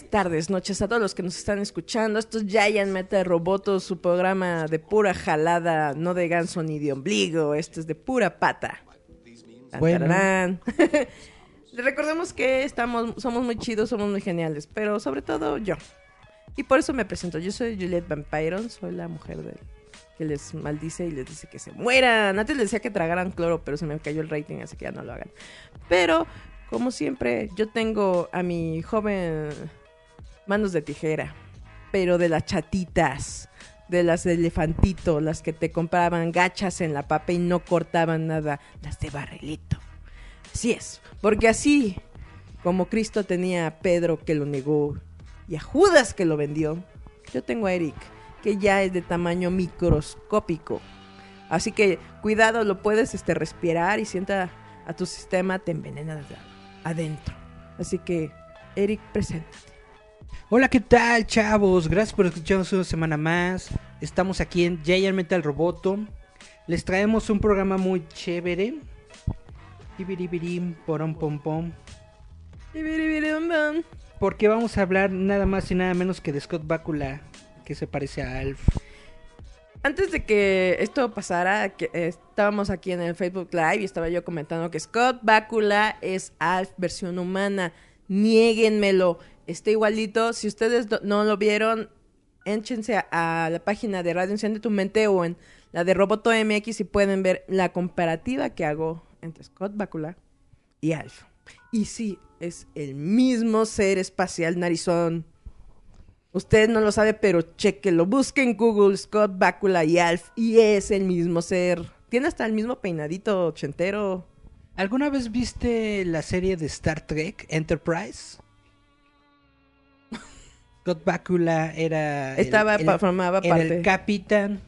Días, tardes, noches a todos los que nos están escuchando. Esto es Giant Meta Roboto, su programa de pura jalada, no de ganso ni de ombligo. Esto es de pura pata. Bueno. recordemos que estamos, somos muy chidos, somos muy geniales, pero sobre todo yo. Y por eso me presento. Yo soy Juliet Vampiron, soy la mujer que les maldice y les dice que se mueran. Antes les decía que tragaran cloro, pero se me cayó el rating, así que ya no lo hagan. Pero, como siempre, yo tengo a mi joven manos de tijera, pero de las chatitas, de las de elefantito, las que te compraban gachas en la papa y no cortaban nada, las de barrilito. Así es, porque así como Cristo tenía a Pedro que lo negó y a Judas que lo vendió, yo tengo a Eric que ya es de tamaño microscópico. Así que cuidado, lo puedes este, respirar y sienta a tu sistema, te envenena adentro. Así que, Eric, preséntate. Hola, ¿qué tal, chavos? Gracias por escucharnos una semana más. Estamos aquí en Giant Metal Roboto. Les traemos un programa muy chévere. Pom pom. Porque vamos a hablar nada más y nada menos que de Scott Bakula, que se parece a Alf. Antes de que esto pasara, que eh, estábamos aquí en el Facebook Live y estaba yo comentando que Scott Bakula es Alf versión humana. Niéguenmelo. Está igualito. Si ustedes no lo vieron, échense a, la página de Radio Enciende tu Mente o en la de Roboto MX y pueden ver la comparativa que hago entre Scott Bakula y Alf. Y sí, es el mismo ser espacial narizón. Usted no lo sabe, pero chequelo. Busque en Google Scott Bakula y Alf y es el mismo ser. Tiene hasta el mismo peinadito ochentero. ¿Alguna vez viste la serie de Star Trek Enterprise? Scott Bakula era. Estaba, el- formaba era parte. el capitán.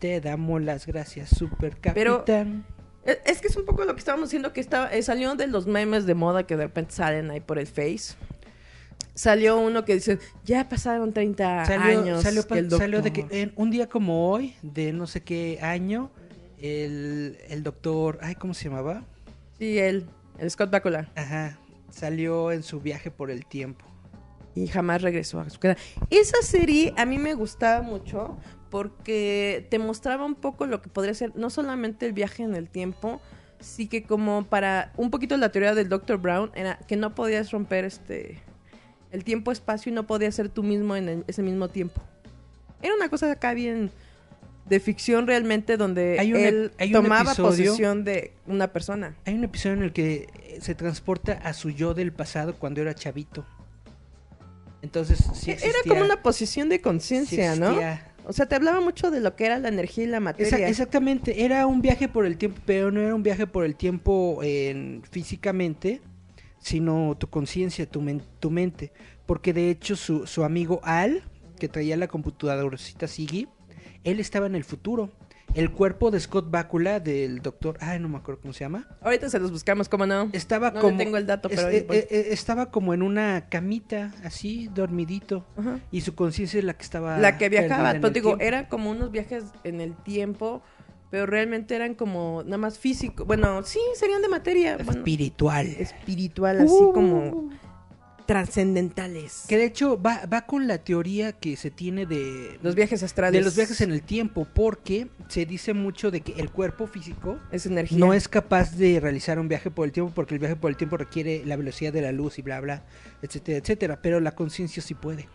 Te damos las gracias, super Pero- capitán. Es, es que es un poco lo que estábamos diciendo que estaba, eh, salió de los memes de moda que de repente salen ahí por el Face. Salió uno que dice, ya pasaron 30 Salió, años. salió, que el salió de que doctor". en un día como hoy, de no sé qué año, el, el doctor, ay, ¿cómo se llamaba? Sí, él, el Scott Bakula. Ajá, salió en su viaje por el tiempo. Y jamás regresó a su casa. Esa serie a mí me gustaba mucho porque te mostraba un poco lo que podría ser no solamente el viaje en el tiempo, sí que como para un poquito la teoría del Dr. Brown era que no podías romper este el tiempo-espacio y no podías ser tú mismo en el- ese mismo tiempo. Era una cosa acá bien de ficción realmente donde Hay un ep- él hay un tomaba episodio- posesión de una persona. Hay un episodio en el que se transporta a su yo del pasado cuando era chavito. Entonces, sí Era existía- como una posición de sí conciencia, ¿no? existía- O sea, te hablaba mucho de lo que era la energía y la Esa- materia. exactamente, era un viaje por el tiempo, pero no era un viaje por el tiempo en, físicamente, sino tu conciencia, tu, men- tu mente. Porque de hecho su, su amigo Al, que traía la computadorcita Siggy, él estaba en el futuro. El cuerpo de Scott Bakula, del doctor, ay, no me acuerdo cómo se llama, Ahorita se los buscamos, ¿cómo no? estaba No como... tengo el dato, pero es- eh, eh, eh, estaba como en una camita, así, dormidito. Ajá. Y su conciencia es la que estaba... La que viajaba, pero digo, tiempo. eran como unos viajes en el tiempo, pero realmente eran como nada más físico. Bueno, sí, serían de materia. bueno, Espiritual. espiritual, así Uh. como trascendentales. Que de hecho va, va con la teoría que se tiene de Los viajes astrales. de los viajes en el tiempo, porque se dice mucho de que el cuerpo físico Es energía. no es capaz de realizar un viaje por el tiempo porque el viaje por el tiempo requiere la velocidad de la luz y bla bla, etcétera, etcétera, pero la conciencia sí puede.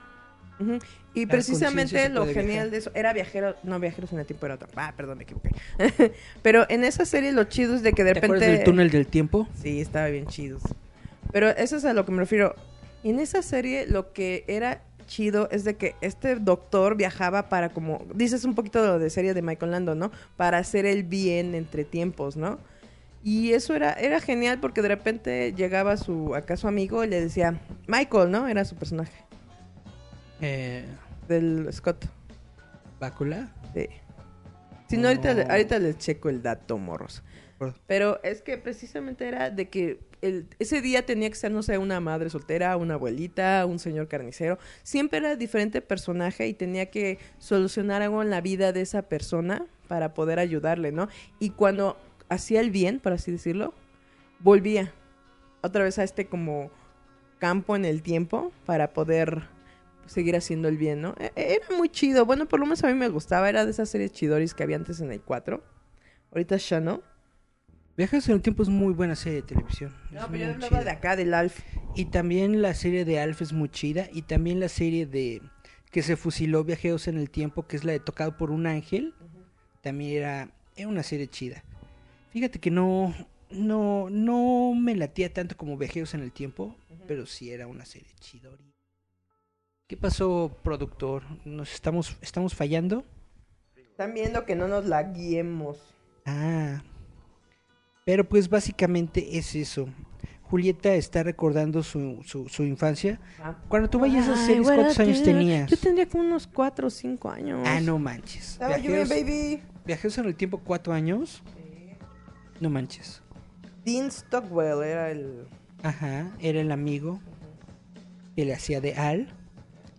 Y La precisamente lo genial viajar. de eso era viajero, no viajeros en el tiempo era otro. Ah, perdón, me equivoqué. Pero en esa serie lo chido es de que de ¿Te repente acuerdas del túnel del tiempo? Sí, estaba bien chido. Pero eso es a lo que me refiero. En esa serie lo que era chido es de que este doctor viajaba para como dices un poquito de lo de serie de Michael Lando, ¿no? Para hacer el bien entre tiempos, ¿no? Y eso era era genial porque de repente llegaba su acá su amigo y le decía Michael, ¿no? Era su personaje Eh, del Scott. ¿Bácula? Sí. Si no, ahorita, No. ahorita les checo el dato, morros. Pero es que precisamente era de que ese día tenía que ser, no sé, una madre soltera, una abuelita, un señor carnicero. Siempre era diferente personaje y tenía que solucionar algo en la vida de esa persona para poder ayudarle, ¿no? Y cuando hacía el bien, por así decirlo, volvía otra vez a este como campo en el tiempo para poder seguir haciendo el bien, ¿no? E- Era muy chido. Bueno, por lo menos a mí me gustaba. Era de esas series chidoris que había antes en el 4. Ahorita ya no. Viajes en el tiempo es muy buena serie de televisión. No, pero yo hablaba chida. de acá, del Alf. Y también la serie de Alf es muy chida. Y también la serie de que se fusiló Viajeros en el Tiempo, que es la de Tocado por un Ángel. También era, era una serie chida. Fíjate que no, no, no me latía tanto como Viajeros en el Tiempo, pero sí era una serie chidori. ¿Qué pasó, productor? ¿Nos estamos, estamos fallando? Están viendo que no nos la guiemos. Ah. Pero pues básicamente es eso. Julieta está recordando su, su, su infancia. Cuando tú vayas a esas Ay, series, ¿cuántos años tenías? Yo tendría como unos 4 o 5 años. Ah, no manches. Estaba yo bien, Viajeros, baby. viajeros en el tiempo, cuatro años. No manches. Dean Stockwell era el... Ajá, era el amigo que le hacía de Al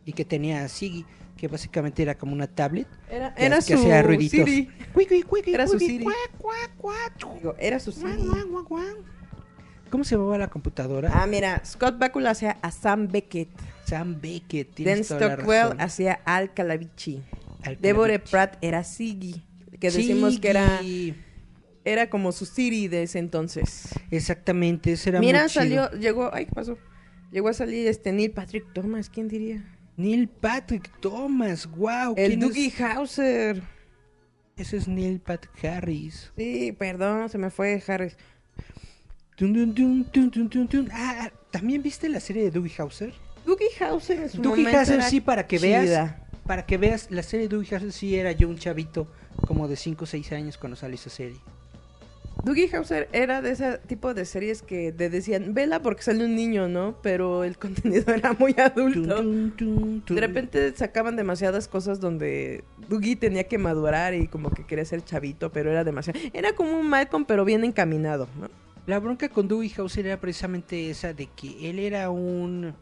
y que tenía a Siggy, que básicamente era como una tablet. Era, que- era que su hacía ruiditos. Siri. Era su Siri. Digo, era su Siri. ¿Cómo se llamaba la computadora? Ah, mira, Scott Bakula hacía a Sam Beckett. Sam Beckett. Dan Stockwell hacía Al Calavici. Al Deborah. Pratt era Siggy. Que decimos que era, era como su Siri de ese entonces. Exactamente, ese era Mira, muy chido. salió, llegó, ay, ¿qué pasó? Llegó a salir este Neil Patrick Thomas, ¿quién diría? Neil Patrick Thomas, wow. El Dougie Hauser. Ese es Neil Patrick Harris. Sí, perdón, se me fue Harris. Tun, tun, tun. Ah, ¿también viste la serie de Dougie Hauser? Dougie Hauser su Dougie momento Hauser, sí, para que veas. Para que veas, la serie de Dougie Hauser sí era yo un chavito como de 5 o 6 años cuando salió esa serie. Dougie Hauser era de ese tipo de series que te decían, vela porque sale un niño, ¿no? Pero el contenido era muy adulto. De repente sacaban demasiadas cosas donde Dougie tenía que madurar y como que quería ser chavito, pero era demasiado. Era como un Malcolm, pero bien encaminado, ¿no? La bronca con Dougie Hauser era precisamente esa de que él era un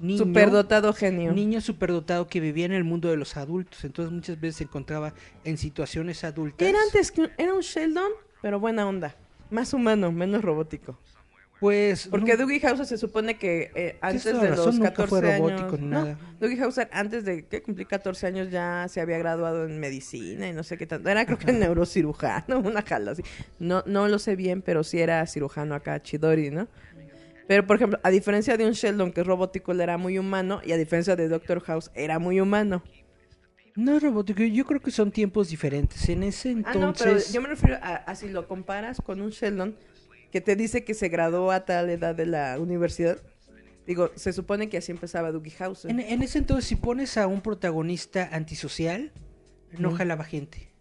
niño... Superdotado genio. niño superdotado que vivía en el mundo de los adultos. Entonces muchas veces se encontraba en situaciones adultas. Era antes que era un Sheldon, pero buena onda. Más humano, menos robótico. Pues... Porque no- Dougie Hauser se supone que eh, antes de razón, los nunca 14 fue años... robótico ni No, nada. Dougie Hauser antes de que cumplí 14 años ya se había graduado en medicina y no sé qué tanto. Era creo que neurocirujano, una jala así. No, no lo sé bien, pero sí era cirujano acá, Chidori, ¿no? Pero, por ejemplo, a diferencia de un Sheldon que es robótico, él era muy humano, y a diferencia de Doctor House, era muy humano. No es robótico, yo creo que son tiempos diferentes. En ese entonces... Ah, no, pero yo me refiero a, a si lo comparas con un Sheldon que te dice que se graduó a tal edad de la universidad. Digo, se supone que así empezaba Dougie Hauser. en, en ese entonces, si pones a un protagonista antisocial, no Ujú. jalaba gente.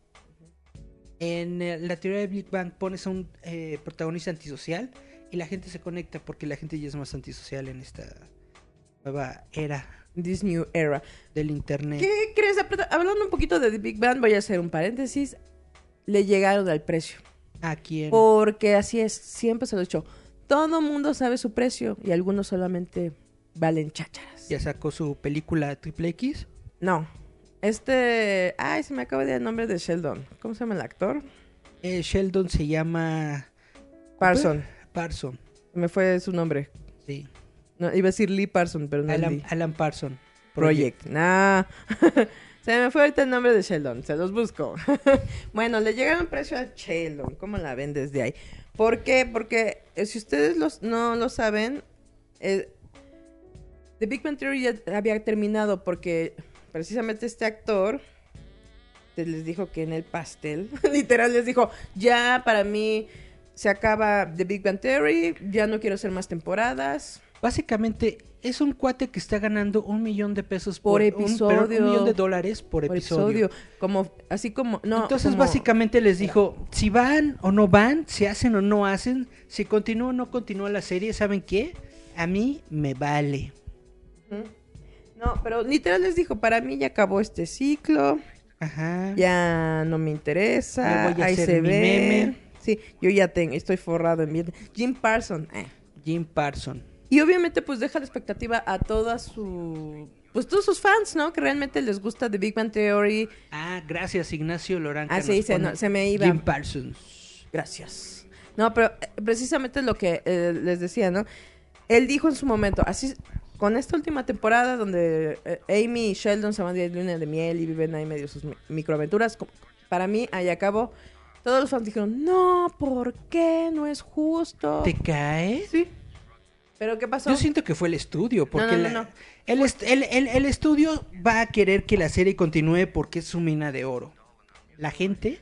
En eh, la teoría de Big Bang pones a un eh, protagonista antisocial y la gente se conecta porque la gente ya es más antisocial en esta nueva era This new era. del internet. ¿Qué crees? Hablando un poquito de The Big Bang, voy a hacer un paréntesis. Le llegaron al precio. ¿A quién? Porque así es, siempre se lo he dicho. Todo mundo sabe su precio y algunos solamente valen chácharas. Ya sacó su película Triple X. No. Este. Ay, se me acaba de dar el nombre de Sheldon. ¿Cómo se llama el actor? Eh, Sheldon se llama Parson. Parson. Me fue su nombre. Sí. No, iba a decir Lee Parson, pero no Alan, Lee. Alan Parson. Project. Nah. Se me fue ahorita el nombre de Sheldon. Se los busco. bueno, le llegaron precio a Sheldon. ¿Cómo la ven desde ahí? ¿Por qué? Porque eh, si ustedes los, no lo saben, eh, The Big Bang Theory ya había terminado porque precisamente este actor les dijo que en el pastel, literal les dijo, ya para mí se acaba The Big Bang Theory, ya no quiero hacer más temporadas. Básicamente es un cuate que está ganando un millón de pesos Por episodio. un millón de dólares por, por episodio. episodio. Como, así como, no. Entonces como- básicamente les dijo, si van o no van, si hacen o no hacen, si continúa o no continúa la serie, ¿saben qué? A mí me vale. No, pero literal les dijo, para mí ya acabó este ciclo, Ajá. ya no me interesa, voy a ahí hacer se mi ve. meme. Sí, yo ya tengo, estoy forrado en billetes. Jim Parson, eh. Jim Parson. Y obviamente pues deja la expectativa a todas su pues todos sus fans, ¿no? Que realmente les gusta The Big Bang Theory. Ah, gracias Ignacio Lorán. Ah, sí, se, no- se me iba. Jim Parsons. Gracias. No, pero eh, precisamente lo que eh, les decía, ¿no? Él dijo en su momento, así con esta última temporada donde eh, Amy y Sheldon se van de luna de miel y viven ahí medio sus mi- microaventuras, para mí, ahí acabó. Todos los fans dijeron, no, ¿por qué? No es justo. ¿Te cae? Sí. ¿Pero qué pasó? Yo siento que fue el estudio, porque no, no, la-. El, est- el- el- el estudio va a querer que la serie continúe porque es su mina de oro. La gente,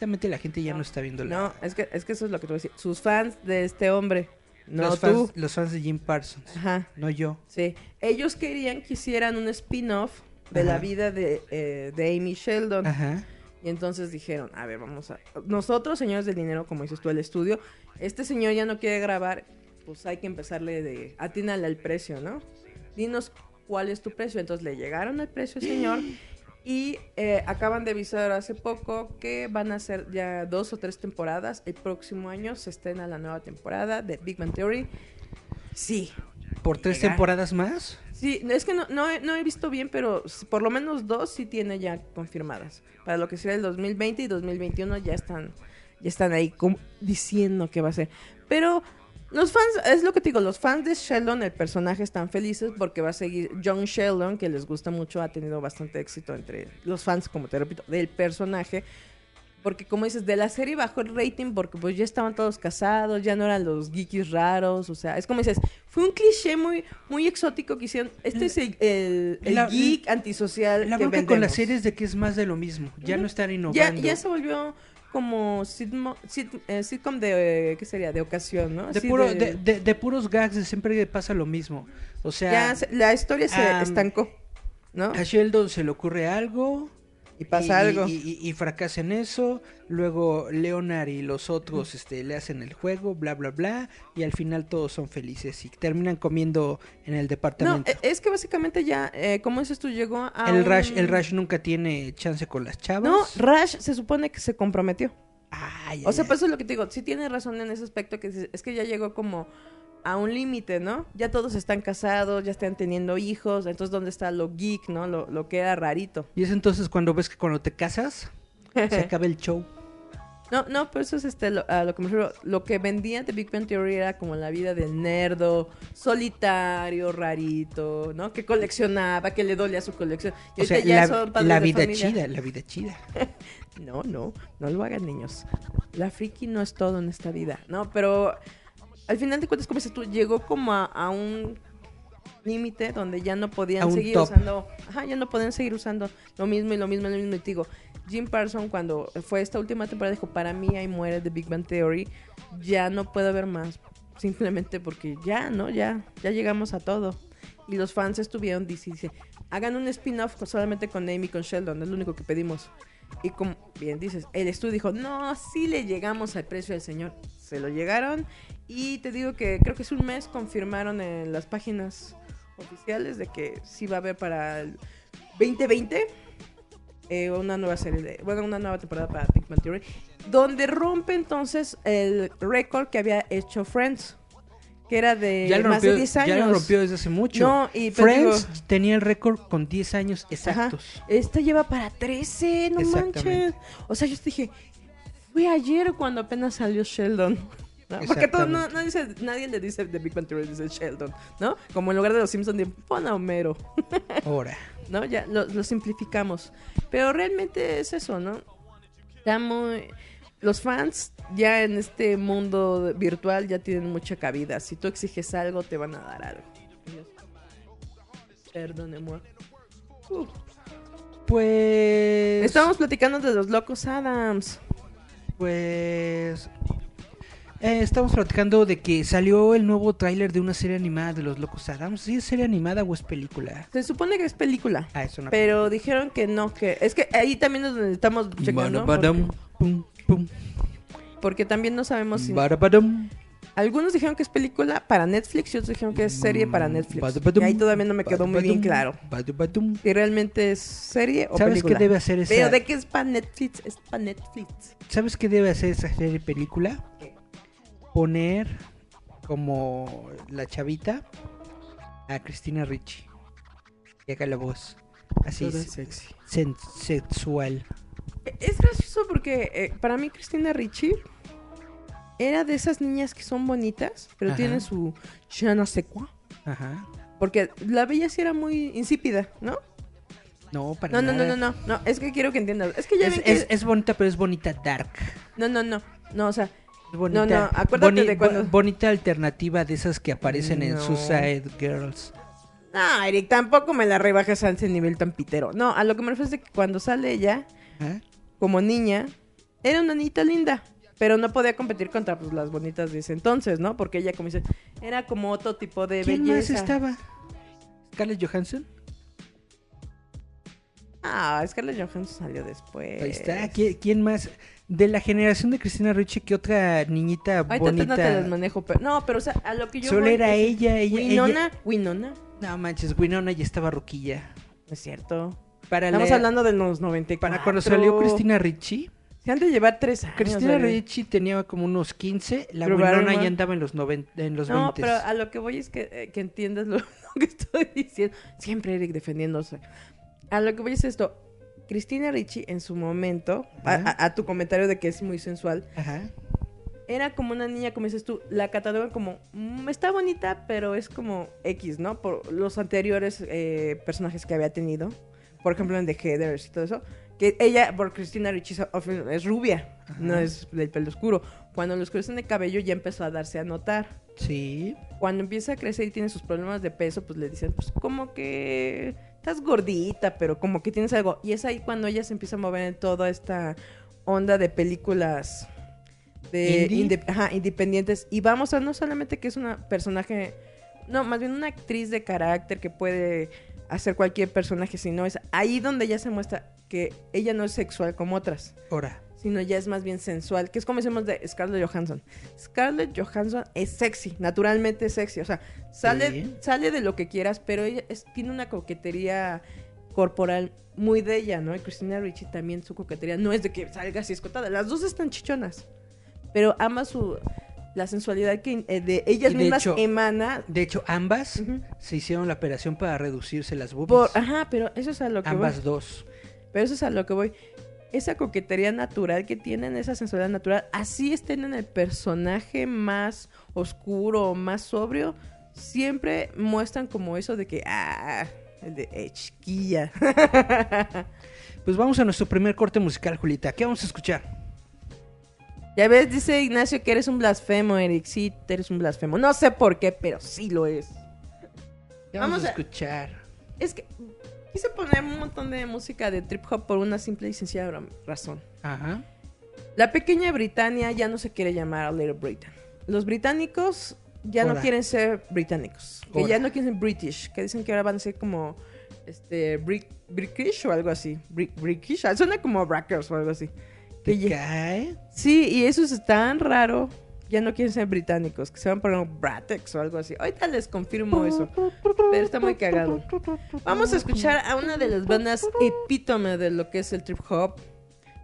realmente la gente ya no, está viendo la... No, es que, es que eso es lo que te voy a decir. Sus fans de este hombre, no los, tú. fans, los fans de Jim Parsons, Ajá. no yo. Sí, ellos querían que hicieran un spin-off de la vida de, eh, de Amy Sheldon. Ajá. Y entonces dijeron, a ver, vamos a... Nosotros, señores del dinero, como dices tú, el estudio, este señor ya no quiere grabar, pues hay que empezarle de... Atínale al precio, ¿no? Dinos cuál es tu precio. Entonces le llegaron al precio señor y eh, acaban de avisar hace poco que van a ser ya dos o tres temporadas. El próximo año se estrena la nueva temporada de Big Bang Theory. Sí, ¿Por tres Llegar. temporadas más? Sí, es que no, no, he, no he visto bien, pero por lo menos dos sí tiene ya confirmadas. Para lo que será el 2020 y 2021 ya están, ya están ahí como diciendo que va a ser. Pero los fans, es lo que te digo, los fans de Sheldon, el personaje, están felices porque va a seguir John Sheldon, que les gusta mucho, ha tenido bastante éxito entre los fans, como te repito, del personaje. Porque como dices, de la serie bajó el rating porque pues ya estaban todos casados, ya no eran los geekies raros, o sea, es como dices, fue un cliché muy, muy exótico que hicieron. Este es el, el- el La- geek antisocial La que bronca con la vendemos. serie es de que es más de lo mismo. Ya no están ya, innovando. ya se volvió como sitmo- sit- eh, sitcom de, eh, ¿qué sería? De ocasión, ¿no? de, Así puro, de- de, de- puros gags, siempre pasa lo mismo. O sea, ya la historia se estancó, ¿no? a Sheldon se le ocurre algo. Y pasa algo. Y, y- y fracasa en eso. Luego Leonard y los otros este, le hacen el juego, bla, bla, bla. Y al final todos son felices y terminan comiendo en el departamento. e- es que básicamente ya, eh, como dices tú, llegó a el, un- Rush, el Rush nunca tiene chance con las chavas. No, Rush se supone que se comprometió. Ay, O sea, ay, pues eso es lo que te digo. Sí tienes razón en ese aspecto que es que ya llegó como a un límite, ¿no? Ya todos están casados, ya están teniendo hijos, entonces ¿dónde está lo geek, ¿no? Lo, lo que era rarito. Y es entonces cuando ves que cuando te casas, se acaba el show. No, no, pero eso es este, lo, a lo que me refiero. Lo que vendía de Big Bang Theory era como la vida del nerdo, solitario, rarito, ¿no? Que coleccionaba, que le dolía su colección. Y O sea, ya la, son padres la vida chida, la vida chida. No, no, no lo hagan niños. La friki no es todo en esta vida, ¿no? Pero al final de cuentas, como dices tú, llegó como a, a un límite donde ya no podían seguir top. usando, ajá, ya no podían seguir usando lo mismo y lo mismo y lo mismo. Y te digo, Jim Parson cuando fue esta última temporada dijo, para mí ahí muere The Big Bang Theory, ya no puedo ver más, simplemente porque ya, ¿no? Ya, ya llegamos a todo. Y los fans estuvieron, dice, dice, hagan un spin-off solamente con Amy y con Sheldon, es lo único que pedimos. Y como el estudio dijo, no, sí le llegamos al precio del señor. Se lo llegaron y te digo que creo que es un mes confirmaron en las páginas oficiales de que sí va a haber para el 2020 eh, una nueva serie de, bueno, una nueva temporada para Big Theory, donde rompe entonces el récord que había hecho Friends, que era de ya lo más rompió, de 10 años. ya lo rompió desde hace mucho. No, y pero Friends digo- tenía el récord con 10 años Ajá. exactos. Esta lleva para 13, no manches. O sea, yo dije, fue ayer cuando apenas salió Sheldon. ¿no? Porque todo, no, dice- nadie le dice The Big Bang Theory, dice Sheldon, ¿no? Como en lugar de los Simpsons, de pon a Homero, Ahora. ¿no? Ya lo, lo simplificamos. Pero realmente es eso, ¿no? Está muy... Los fans ya en este mundo virtual ya tienen mucha cabida. Si tú exiges algo, te van a dar algo. Perdóneme. Uh, Pues. Estábamos platicando de los locos Adams. Pues. eh, estamos platicando de que salió el nuevo tráiler de una serie animada de los Locos Adams. ¿Sí es serie animada o es película? Se supone que es película. Ah, es una Pero dijeron que no, que es que ahí también es donde estamos checando. Badabadam, Porque, pum, pum, porque también no sabemos si. Algunos dijeron que es película para Netflix y otros dijeron que es serie para Netflix. badabadum, Y ahí todavía no me quedó muy bien claro. badabadum. Si realmente es serie o ¿Sabes película. qué debe hacer esa? Pero de qué es para Netflix, es para Netflix. ¿Sabes qué debe hacer esa serie película? Poner como la chavita a Cristina Ricci. Y haga la voz. Así sexy. sen- sexual. Es gracioso porque eh, para mí Cristina Ricci era de esas niñas que son bonitas, pero Ajá. tienen su je no sé quoi. Ajá. Porque la bella sí era muy insípida, ¿no? No, para No, no, no, nada. no, no, no, es que quiero que entiendas. Es que ya Es, ven que... es- es bonita, pero es bonita dark. No, no, no, no, o sea, Es bonita, no, acuérdate de cuando- bo- bonita alternativa de esas que aparecen en No. Suicide Girls. no, Eric, tampoco me la rebajes a ese nivel tan pitero. No, a lo que me refiero es de que cuando sale ella, Como niña, era una niñita linda. Pero no podía competir contra pues, las bonitas de ese entonces, ¿no? Porque ella, como dice, era como otro tipo de ¿Quién más belleza. estaba? ¿Scarlett Johansson? Ah, Scarlett Johansson salió después. Ahí está. ¿Qui- ¿Quién, más? De la generación de Cristina Ricci, ¿qué otra niñita bonita? no te las manejo, pero... No, pero o sea, a lo que yo Solo voy era ella, ella, Winona, Winona, No manches, Winona ya estaba ruquilla. no es cierto. Para Estamos la- hablando de los 94. Para cuando salió Cristina Ricci, Se han de llevar tres años. Cristina. Ricci tenía como unos 15, la Winona ya andaba en los, noven- en los No, 20. pero a lo que voy es que, eh, que entiendas lo, lo que estoy diciendo. Siempre Eric defendiéndose. A lo que voy es esto. Cristina Ricci en su momento, a, Ajá. a- a tu comentario de que es muy sensual, Ajá. era como una niña, como dices tú, la catalogan como, "Mm, está bonita, pero es como X, ¿no? Por los anteriores eh, personajes que había tenido. Por ejemplo, en The Heathers y todo eso. Que ella, por Cristina Ricci, es- rubia, no es del pelo oscuro. Cuando los oscurecen de cabello ya empezó a darse a notar. Sí. Cuando empieza a crecer y tiene sus problemas de peso, pues le dicen, pues como que estás gordita, pero como que tienes algo. Y es ahí cuando ella se empieza a mover en toda esta onda de películas de ¿Indie? inde- ajá, independientes. Y vamos a no solamente que es una personaje, no, más bien una actriz de carácter que puede hacer cualquier personaje, sino es ahí donde ya se muestra que ella no es sexual como otras Ahora. sino ya es más bien sensual, que es como decimos de Scarlett Johansson. Scarlett Johansson es sexy, naturalmente sexy, o sea, sale, Sí. sale de lo que quieras, pero ella es- tiene una coquetería corporal muy de ella, ¿no? Y Christina Ricci también su coquetería no es de que salga así escotada, las dos están chichonas, pero ama su la sensualidad que eh, de ellas de mismas hecho, emana De hecho, ambas se hicieron la operación para reducirse las boobies. por, ajá, pero eso es a lo que voy. ambas dos. Pero eso es a lo que voy. Esa coquetería natural que tienen, esa sensualidad natural, así estén en el personaje más oscuro, más sobrio, siempre muestran como eso de que, ah, el de eh, chiquilla. Pues vamos a nuestro primer corte musical, Julita. ¿Qué vamos a escuchar? Ya ves, dice Ignacio que eres un blasfemo, Eric. Sí, eres un blasfemo. No sé por qué, pero sí lo es. ¿Qué vamos, Vamos a escuchar? Es que quise poner un montón de música de trip hop por una simple y sencilla ra- razón. Ajá. La pequeña Britania ya no se quiere llamar Little Britain. Los británicos ya Ahora. no quieren ser británicos, que ya no quieren ser British, que dicen que ahora van a ser como este Brit- British o algo así. Bri- British, suena como Brackers o algo así. ¿Te Que ya- cae? sí, y eso es tan raro. Ya no quieren ser británicos, que se van a poner Bratex o algo así. Ahorita les confirmo eso. Pero está muy cagado. Vamos a escuchar a una de las bandas epítome de lo que es el trip hop.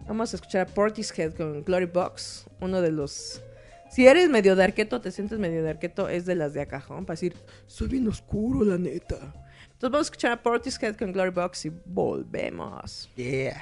Vamos a escuchar a Portishead con Glory Box, uno de los... Si eres medio de arqueto, te sientes medio de arqueto, es de las de acajón, para decir, soy bien oscuro, la neta. Entonces vamos a escuchar a Portishead con Glory Box y volvemos. Yeah.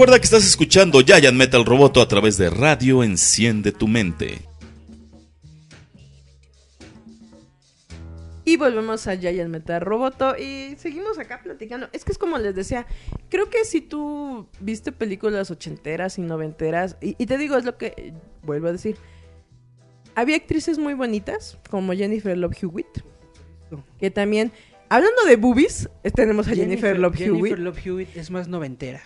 Recuerda que estás escuchando Giant Metal Roboto a través de Radio Enciende tu mente. Y volvemos a Giant Metal Roboto y seguimos acá platicando. Es que es como les decía, creo que si tú viste películas ochenteras y noventeras, y, y te digo, es lo que eh, vuelvo a decir, había actrices muy bonitas, como Jennifer Love Hewitt, que también, hablando de boobies, tenemos a Jennifer, Love Jennifer Hewitt, Love Hewitt es más noventera.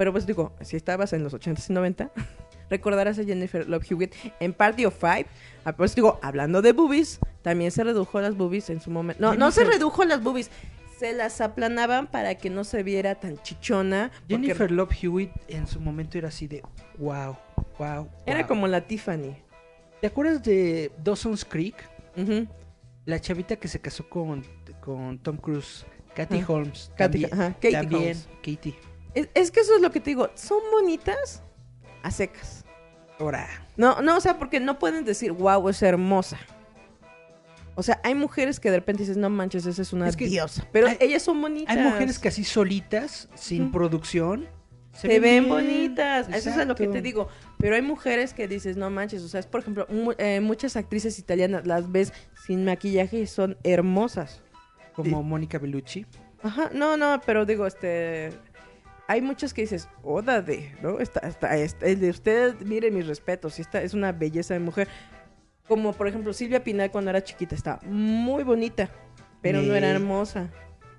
Pero pues digo, si estabas en los 80s y 90, recordarás a Jennifer Love Hewitt en Party of Five. Ah, Pues digo, hablando de boobies, también se redujo las boobies en su momento. No, no se redujo las boobies, se las aplanaban para que no se viera tan chichona. porque Jennifer Love Hewitt en su momento era así de wow, wow. Era wow. como la Tiffany. ¿Te acuerdas de Dawson's Creek? La chavita que se casó con, con Tom Cruise, Ajá. Holmes. Katy- también, Katie también Holmes. Katie. Es, es que eso es lo que te digo, son bonitas a secas. Ahora, No, no, o sea, porque no pueden decir, wow, es hermosa. O sea, hay mujeres que de repente dices, no manches, esa es una Es que diosa. Pero hay- ellas son bonitas. hay mujeres que así solitas, sin producción, se, ven, bien. bonitas. Eso es lo que te digo. Pero hay mujeres que dices, no manches. O sea, es por ejemplo, mu- eh, muchas actrices italianas las ves sin maquillaje y son hermosas. Como Mónica Bellucci. Ajá, no, no, pero digo, este. Hay muchas que dices, oda de, ¿no? Está, está, está- el de usted, mire mis respetos, y esta es una belleza de mujer. Como por ejemplo Silvia Pinal cuando era chiquita, estaba muy bonita, pero no era Eh, hermosa. ¿no?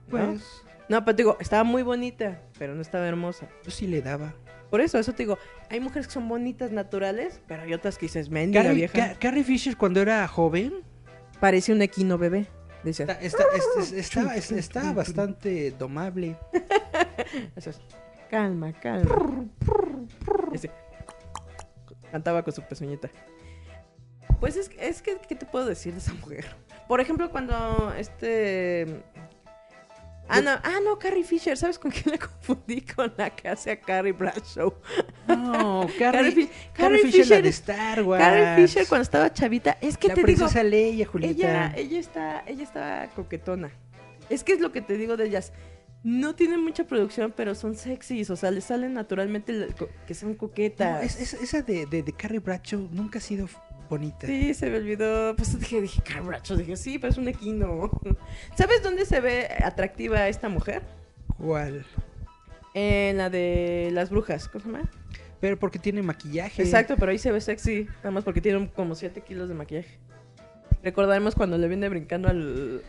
Pues, No, pero te digo, estaba muy bonita, pero no estaba hermosa. yo sí le daba. Por eso, eso te digo, hay mujeres que son bonitas naturales, pero hay otras que dices, mendiga Carrie, vieja. Ca- Carrie Fisher cuando era joven Parece un equino bebé. Decías, está- bastante domable. Eso es. Calma, calma. Ese. Cantaba con su pezuñita. Pues es, es que, ¿qué te puedo decir de esa mujer? Por ejemplo, cuando este... Ah, no, ah, no, Carrie Fisher. ¿Sabes con quién la confundí? Con la que hace a Carrie Bradshaw. No, Carrie Carrie, Carrie Carrie Fisher, la Fisher de Star Wars. Carrie Fisher cuando estaba chavita. Es que la te digo... princesa Leia, Julieta. Ella, ella está, ella está coquetona. Es que es lo que te digo de ellas. No tienen mucha producción, pero son sexys. O sea, les salen naturalmente que son No, coquetas. es- es- esa de, de, de Carrie Bradshaw nunca ha sido bonita. Sí, se me olvidó. Pues dije, dije, Carbracho. Dije, sí, pero es un equino. ¿Sabes dónde se ve atractiva esta mujer? ¿Cuál? En la de las brujas. ¿Cómo se llama? Pero porque tiene maquillaje. Exacto, pero ahí se ve sexy. Nada más porque tiene como 7 kilos de maquillaje. Recordaremos cuando le viene brincando al,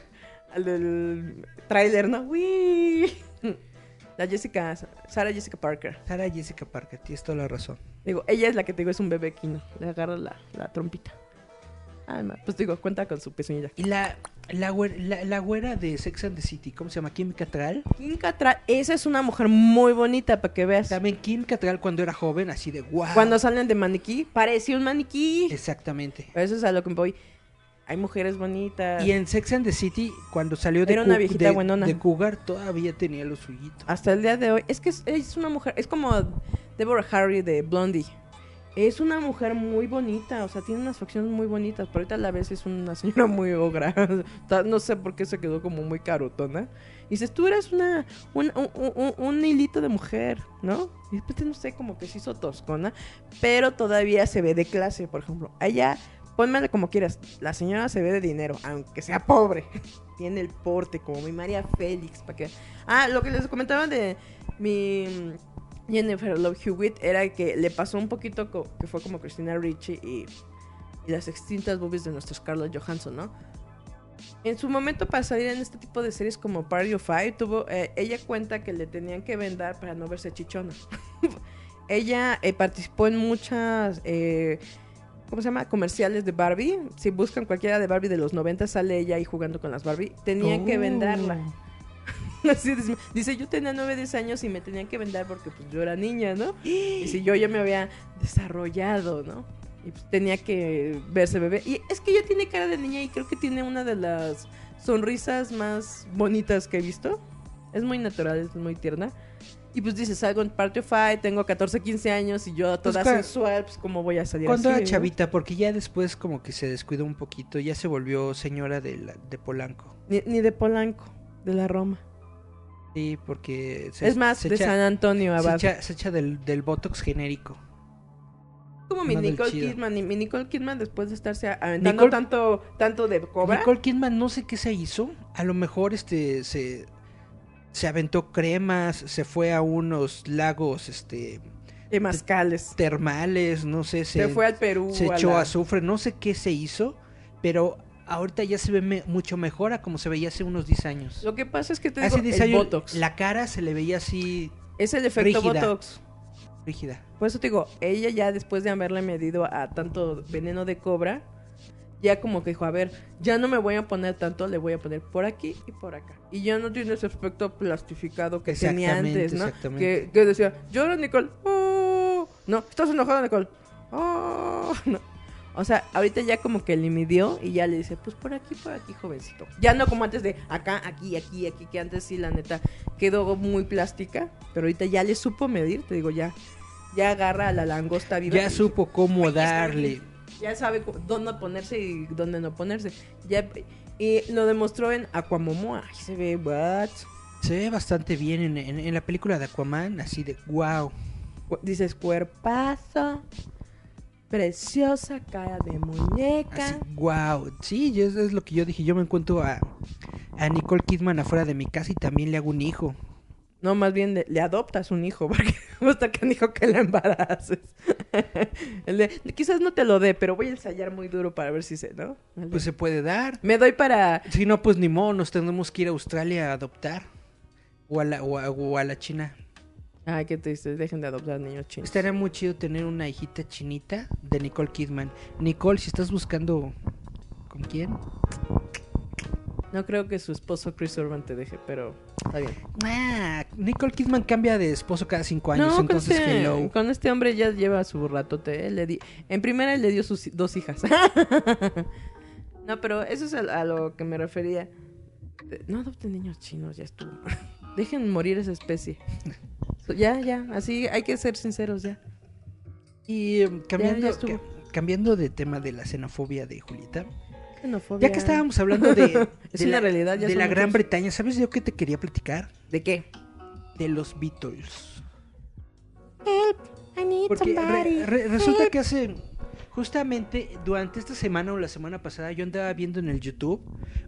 al del tráiler, ¿no? ¡Uy! La Jessica, Sara Jessica Parker. Sara Jessica Parker, tienes toda la razón. Digo, ella es la que te digo es un bebé quino. Le agarra la, la trompita. Ma, pues digo, cuenta con su pezuñilla. Y la, la, güer- la, la güera de Sex and the City, ¿cómo se llama? Kim Cattrall. Kim Cattrall, esa es una mujer muy bonita para que veas. También Kim Cattrall cuando era joven, así de wow. Cuando salen de maniquí, parecía un maniquí. Exactamente. Pero Eso es a lo que voy. Hay mujeres bonitas. Y en Sex and the City, cuando salió de, Era una viejita de, buenona. de Cougar, todavía tenía lo suyito. Hasta el día de hoy. Es que es, es una mujer. Es como Deborah Harry de Blondie. Es una mujer muy bonita. O sea, tiene unas facciones muy bonitas. Pero ahorita a la vez es una señora muy ogra. No sé por qué se quedó como muy carotona. Y dices, tú eres una, un, un, un- un hilito de mujer, ¿no? Y después no sé, como que se hizo toscona. Pero todavía se ve de clase, por ejemplo. Ella, pónmela como quieras. La señora se ve de dinero, aunque sea pobre. Tiene el porte, como mi María Félix. para que... Ah, lo que les comentaba de mi mm, Jennifer Love Hewitt era que le pasó un poquito que fue como Christina Ricci y, y las extintas boobies de nuestra Scarlett Johansson, ¿no? En su momento para salir en este tipo de series como Party of Five, tuvo, eh, ella cuenta que le tenían que vendar para no verse chichona. ella eh, participó en muchas, eh, ¿cómo se llama? Comerciales de Barbie. Si buscan cualquiera de Barbie de los 90, sale ella ahí jugando con las Barbie. Tenían que Oh. Así dice, dice, yo tenía 9, 10 años y me tenían que vender porque pues yo era niña, ¿no? Y si yo ya me había desarrollado, ¿no? Y pues tenía que verse bebé. Y es que ella tiene cara de niña y creo que tiene una de las sonrisas más bonitas que he visto. Es muy natural, es muy tierna. Y pues dice, salgo en Party of Five, tengo 14, 15 años y yo toda cua- sensual, pues cómo voy a salir Cuando así, era no? chavita, porque ya después como que se descuidó un poquito, ya se volvió señora de, la- de Polanco. Ni, ni de Polanco, de la Roma. Sí, porque se, es más, se de echa, San Antonio se Abad. echa, se echa del, del Botox genérico. Como mi no Nicole. Kidman. Y mi Nicole Kidman después de estarse aventando Nicole- tanto, tanto de cobra. Nicole Kidman no sé qué se hizo. A lo mejor este se, se aventó cremas, se fue a unos lagos este de mascales. termales, no sé, Se, se, fue al Perú. se echó la- azufre, no sé qué se hizo, pero ahorita ya se ve me- mucho mejor a como se veía hace unos 10 años. Lo que pasa es que te Hace digo, 10 el años Botox. la cara se le veía así Es el efecto rígida. Botox. rígida. Por eso te digo, ella ya después de haberle medido a tanto veneno de cobra, ya como que dijo, a ver, ya no me voy a poner tanto, le voy a poner por aquí y por acá. Y ya no tiene ese aspecto plastificado que tenía antes, ¿no? exactamente. Que, que decía, llora Nicole. Oh. No, estás enojada Nicole. Oh. No. O sea, ahorita ya como que le midió y ya le dice, pues por aquí, por aquí, jovencito. Ya no como antes de acá, aquí, aquí, aquí, que antes sí, la neta, quedó muy plástica. Pero ahorita ya le supo medir, te digo, ya. Ya agarra a la langosta viva. Ya supo cómo darle. Ya sabe dónde ponerse y dónde no ponerse. Ya, y lo demostró en Aquamomoa. Ahí se ve, what? Se ve bastante bien en, en- en la película de Aquaman, así de wow. Dices, cuerpazo, preciosa, cara de muñeca. Así, wow. Sí, eso es lo que yo dije. Yo me encuentro a, a Nicole Kidman afuera de mi casa y también le hago un hijo. No, más bien le, le adoptas un hijo, porque gusta que dijo que la embaraces. El de, quizás no te lo dé, pero voy a ensayar muy duro para ver si se, ¿no? De, Pues se puede dar. Me doy para... Si no, pues ni modo, nos tenemos que ir a Australia a adoptar. O a la, o a, o a la China. Ay, qué triste, dejen de adoptar niños chinos. Estaría muy chido tener una hijita chinita de Nicole Kidman. Nicole, si estás buscando... ¿Con quién? No creo que su esposo Chris Urban te deje, pero está bien. Ah, Nicole Kidman cambia de esposo cada cinco años, No, con entonces este, hello. con este hombre ya lleva su ratote. Él le di, en primera él le dio sus dos hijas. no, pero eso es a, a lo que me refería. No adopten niños chinos, ya estuvo. Dejen morir esa especie. Ya, ya, así hay que ser sinceros ya. Y eh, cambiando, ya cambiando de tema de la xenofobia de Julieta. Xenofobia. Ya que estábamos hablando de, Es de una la, realidad, ya de la Gran. Bretaña, ¿sabes yo qué te quería platicar? ¿De qué? De los Beatles. I need Porque re- re- resulta que hace justamente durante esta semana o la semana pasada yo andaba viendo en el YouTube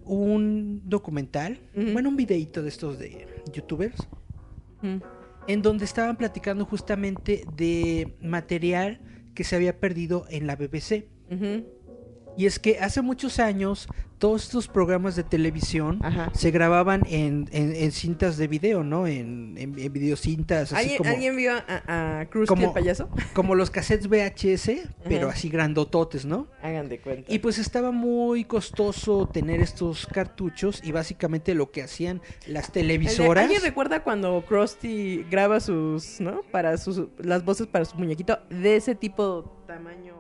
un documental, bueno, un videíto de estos de youtubers Mm. en donde estaban platicando justamente de material que se había perdido en la BBC. Ujú. Y es que hace muchos años todos estos programas de televisión Ajá. se grababan en, en- en cintas de video, ¿no? En, en, en videocintas, así ¿Alguien, como, ¿Alguien vio a, a Krusty como- el payaso? como los cassettes VHS, pero así grandototes, ¿no? Hagan de cuenta. Y pues estaba muy costoso tener estos cartuchos y básicamente lo que hacían las televisoras... ¿Alguien recuerda cuando Krusty graba sus, ¿no? Para sus, las voces para su muñequito de ese tipo tamaño?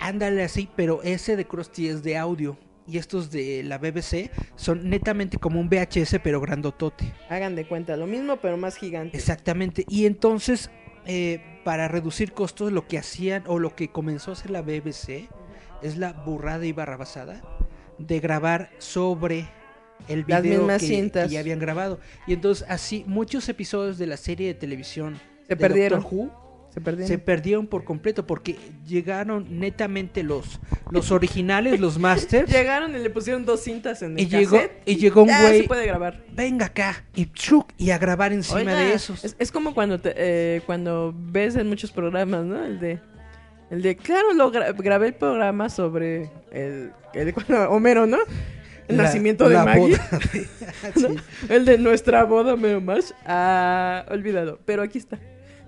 Ándale así, pero ese de Krusty es de audio. Y estos de la BBC son netamente como un VHS, pero grandotote. Hagan de cuenta, lo mismo pero más gigante. Exactamente. Y entonces, eh, para reducir costos, lo que hacían, o lo que comenzó a hacer la BBC, es la burrada y barrabasada de grabar sobre el Las video mismas que, cintas. que ya habían grabado. Y entonces, así, muchos episodios de la serie de televisión Se de perdieron. Doctor Who Se perdieron. se perdieron por completo porque llegaron netamente los los originales, los masters. Llegaron y le pusieron dos cintas en el Y llegó- y llegó un güey- se puede grabar. Venga acá y chuc, y a grabar encima Oiga, de esos. Es, es como cuando te, eh, cuando ves en muchos programas, ¿no? El de el de claro, lo gra- grabé el programa sobre el, el de cuando Homero, ¿no? El La- nacimiento de Maggie. sí. El de nuestra boda, Homero más. Ah, olvidado. Pero aquí está.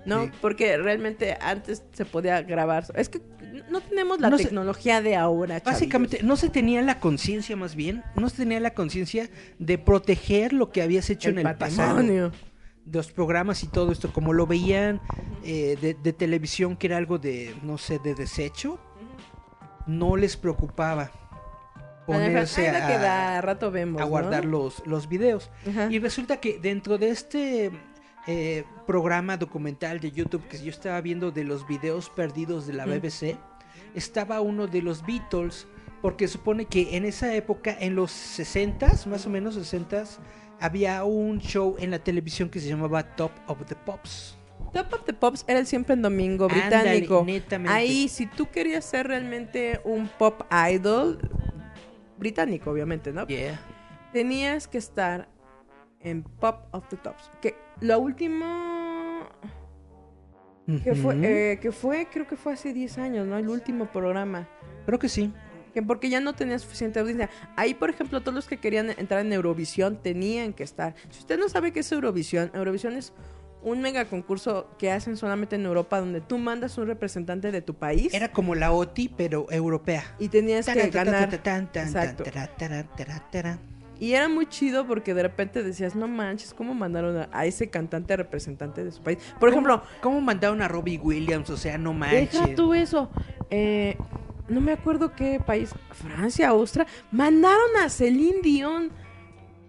No, Sí. porque realmente antes se podía grabar. Es que no tenemos la No tecnología de ahora. Básicamente, no se tenía la conciencia más bien, no se tenía la conciencia de proteger lo que habías hecho el en el pasado. patrimonio. De los programas y todo esto, como lo veían eh, de, de televisión, que era algo de, no sé, de desecho, no les preocupaba ponerse la que da, a, a rato vemos. a ¿no? guardar los, los videos. Ajá. Y resulta que dentro de este eh, programa documental de YouTube que yo estaba viendo de los videos perdidos de la. BBC, estaba uno de los Beatles, porque supone que en esa época, en los 60s, más o menos 60s, había un show en la televisión que se llamaba Top of the Pops. Top of the Pops era el siempre en domingo británico. Ahí, si tú querías ser realmente un pop idol, británico, obviamente, ¿no? Tenías que estar en Pop of the Tops. Que lo último que fue, eh, que fue, creo que fue hace 10 años, ¿no? El último programa. Creo que sí. Que porque ya no tenía suficiente audiencia. Ahí, por ejemplo, todos los que querían entrar en Eurovisión tenían que estar. Si usted no sabe qué es Eurovisión, Eurovisión es un mega concurso que hacen solamente en Europa donde tú mandas un representante de tu país Era como la OTI, pero europea. y tenías que ganar. Exacto. Y era muy chido porque de repente decías, no manches, ¿cómo mandaron a, a ese cantante representante de su país? Por ejemplo, ¿Cómo mandaron a Robbie Williams? O sea, no manches. deja tú eso. Eh, no me acuerdo qué país, Francia, Austria, mandaron a Celine Dion.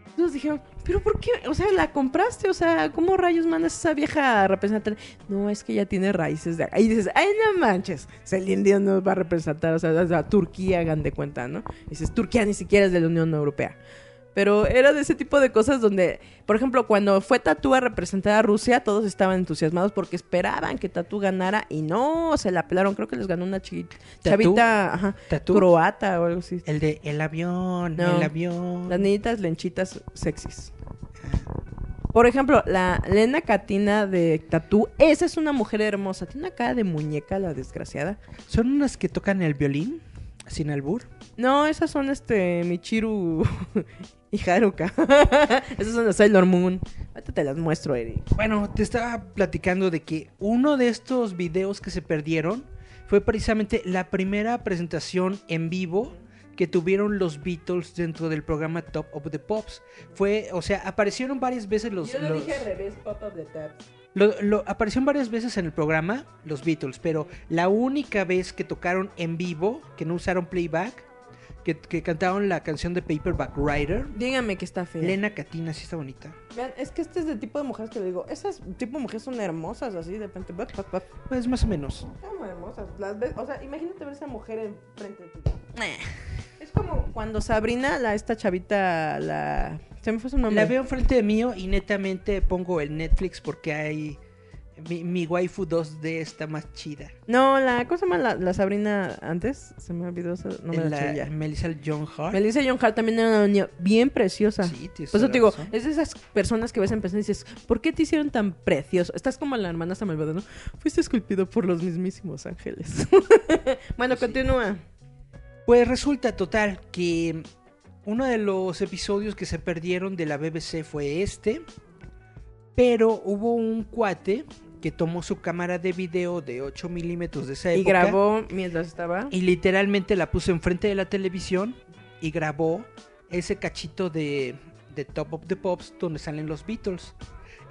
Entonces dijeron, ¿pero por qué? O sea, la compraste, o sea, ¿cómo rayos mandas a esa vieja representante? No, es que ya tiene raíces de acá. Y dices, ay, no manches, Celine Dion nos va a representar, o sea, sea, Turquía, hagan de cuenta, ¿no? Y dices, Turquía ni siquiera es de la Unión Europea. Pero era de ese tipo de cosas donde, por ejemplo, cuando fue Tatú a representar a Rusia, todos estaban entusiasmados porque esperaban que Tatú ganara y no, se la pelaron. Creo que les ganó una chi- ¿Tatú? chavita croata o algo así. El de el avión, No. el avión. Las niñitas lenchitas sexys. Por ejemplo, la Lena Katina de Tatú, esa es una mujer hermosa. Tiene una cara de muñeca, la desgraciada. Son unas que tocan el violín, sin albur. No, esas son este Michiru y Haruka. esas son de Sailor Moon. Ahorita te las muestro, Eric. Bueno, te estaba platicando de que uno de estos videos que se perdieron fue precisamente la primera presentación en vivo que tuvieron los Beatles dentro del programa Top of the Pops. Fue, o sea, aparecieron varias veces los... los- revés, Pop of the Tap. Lo, lo- aparecieron varias veces en el programa los Beatles, pero la única vez que tocaron en vivo, que no usaron playback, que, que cantaron la canción de Paperback Writer, Dígame que está fea. Lena Katina, sí está bonita. Vean, es que este es el tipo de mujeres que le digo. Esas tipo de mujeres son hermosas, así de repente. Pues más o menos. Son hermosas. Las ves, o sea, imagínate ver esa mujer enfrente de ti. Es como cuando Sabrina, la esta chavita, la. Se me fue su nombre. La veo enfrente de mío y netamente pongo el Netflix porque hay Mi, mi waifu 2D está más chida. No, la cosa más la, la Sabrina antes, se me olvidó, no me la, la. Melissa John Hart. Melissa John Hart también era una niña bien preciosa. Sí, tienes Por eso te digo, razón. es de esas personas que ves en persona y dices, ¿por qué te hicieron tan precioso? Estás como la hermana Samalvada, ¿no? Fuiste esculpido por los mismísimos ángeles. bueno, continúa. Pues resulta total que uno de los episodios que se perdieron de la BBC fue este, pero hubo un cuate que tomó su cámara de video de 8 milímetros de esa Y época grabó mientras estaba. y literalmente la puso enfrente de la televisión y grabó ese cachito de, de Top of the Pops donde salen los Beatles.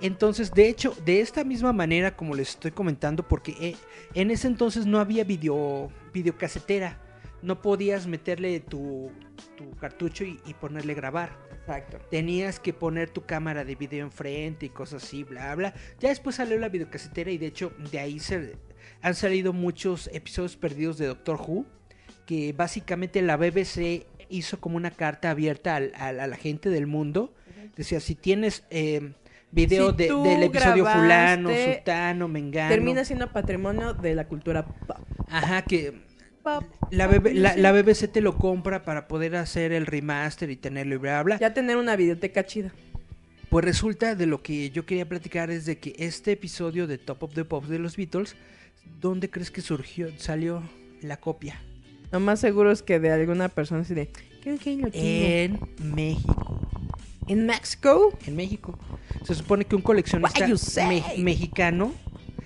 Entonces, de hecho, de esta misma manera como les estoy comentando, porque eh, en ese entonces no había video, videocasetera, no podías meterle tu, tu cartucho y, y ponerle grabar. Exacto. Tenías que poner tu cámara de video enfrente y cosas así, bla, bla. Ya después salió la videocasetera y de hecho de ahí se, han salido muchos episodios perdidos de Doctor Who. Que básicamente la BBC hizo como una carta abierta al- al- a la gente del mundo. Decía, si tienes eh, video Si de- del episodio fulano, sutano, mengano. Termina siendo patrimonio de la cultura pop. Ajá, que Pop, la, la, la BBC te lo compra para poder hacer el remaster y tenerlo y bla, bla. Ya tener una videoteca chida. Pues resulta de lo que yo quería platicar es de que este episodio de Top of the Pops de los Beatles, ¿dónde crees que surgió, salió la copia? Lo más seguro es que de alguna persona así de... En México. ¿En México? En México. Se supone que un coleccionista me- mexicano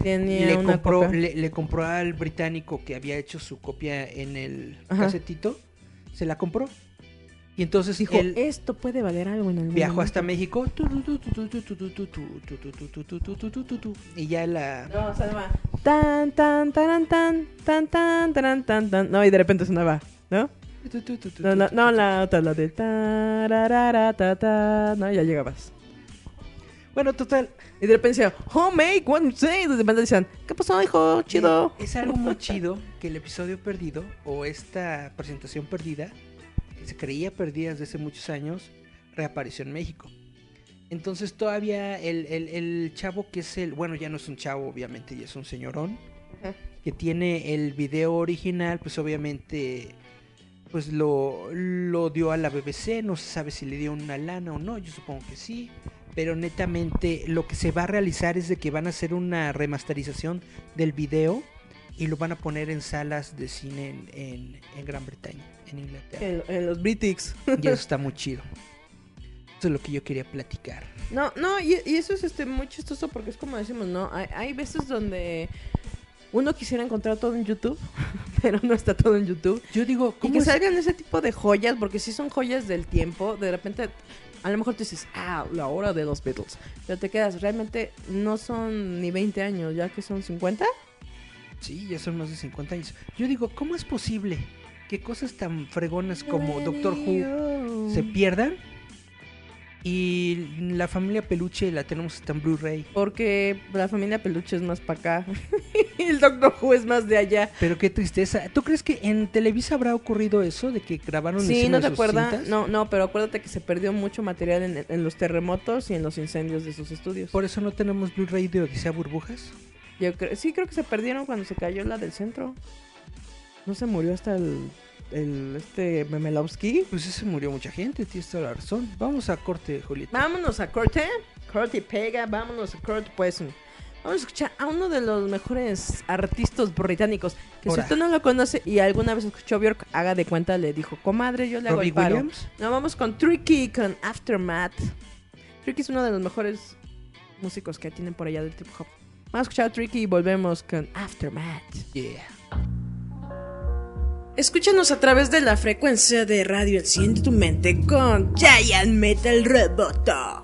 Tenía le una compró, copia. le, le compró al británico que había hecho su copia en el Ajá. casetito. Se la compró. Y entonces Dijo, él esto puede valer algo en el mundo. viajó hasta México. Y ya la... No, va. Tan, tan, taran, tan, tan, tan, taran, tan, tan. No, y de repente sonaba, ¿no? No, no, no la otra, la de. No, ya llegabas. Bueno, total. Y de repente decía, oh, make one say. Y de repente decían, ¿qué pasó, hijo? Chido. Eh, Es algo muy chido que el episodio perdido o esta presentación perdida, que se creía perdida desde hace muchos años, reapareció en México. Entonces todavía el, el- el chavo que es el, bueno ya no es un chavo obviamente, ya es un señorón, Ajá. que tiene el video original, pues obviamente pues lo, lo dio a la BBC, no se sabe si le dio una lana o no, yo supongo que sí, pero netamente lo que se va a realizar es de que van a hacer una remasterización del video y lo van a poner en salas de cine en, en- en Gran Bretaña, en Inglaterra. En, en los Britics. Y eso está muy chido. Eso es lo que yo quería platicar. No, no, y, y eso es este muy chistoso porque es como decimos, ¿no? Hay, hay veces donde uno quisiera encontrar todo en YouTube, pero no está todo en YouTube. Yo digo, Y ¿cómo que es? salgan ese tipo de joyas, porque sí son joyas del tiempo. De repente, a lo mejor tú dices, ah, la hora de los Beatles. Pero te quedas, realmente no son ni 20 años, ya que son 50. Sí, ya son más de 50 años. Yo digo, ¿cómo es posible que cosas tan fregonas como Doctor Who se pierdan? Y la familia peluche la tenemos hasta en Blu-ray. Porque la familia peluche es más para acá. y el Doctor Who es más de allá. Pero qué tristeza. ¿Tú crees que en Televisa habrá ocurrido eso de que grabaron Sí, ¿no te acuerdas? No, no, pero acuérdate que se perdió mucho material en, en los terremotos y en los incendios de sus estudios. Por eso no tenemos Blu-ray de Odisea Burbujas. Yo creo, sí, creo que se perdieron cuando se cayó la del centro. No se murió hasta el, el este Memelowski. Pues ese murió mucha gente, tienes toda la razón. Vamos a corte, Julieta. Vámonos a corte. Corte y pega, vámonos a corte, pues. Vamos a escuchar a uno de los mejores artistas británicos. Que Ahora. si usted no lo conoce y alguna vez escuchó Bjork, haga de cuenta, le dijo, comadre, yo le hago Robbie el paro. Williams. No, vamos con Tricky, con Aftermath. Tricky es uno de los mejores músicos que tienen por allá del trip hop. Vamos a escuchar a Tricky y volvemos con Aftermath. Yeah. Escúchanos a través de la frecuencia de radio Enciende tu mente con Giant Metal Roboto.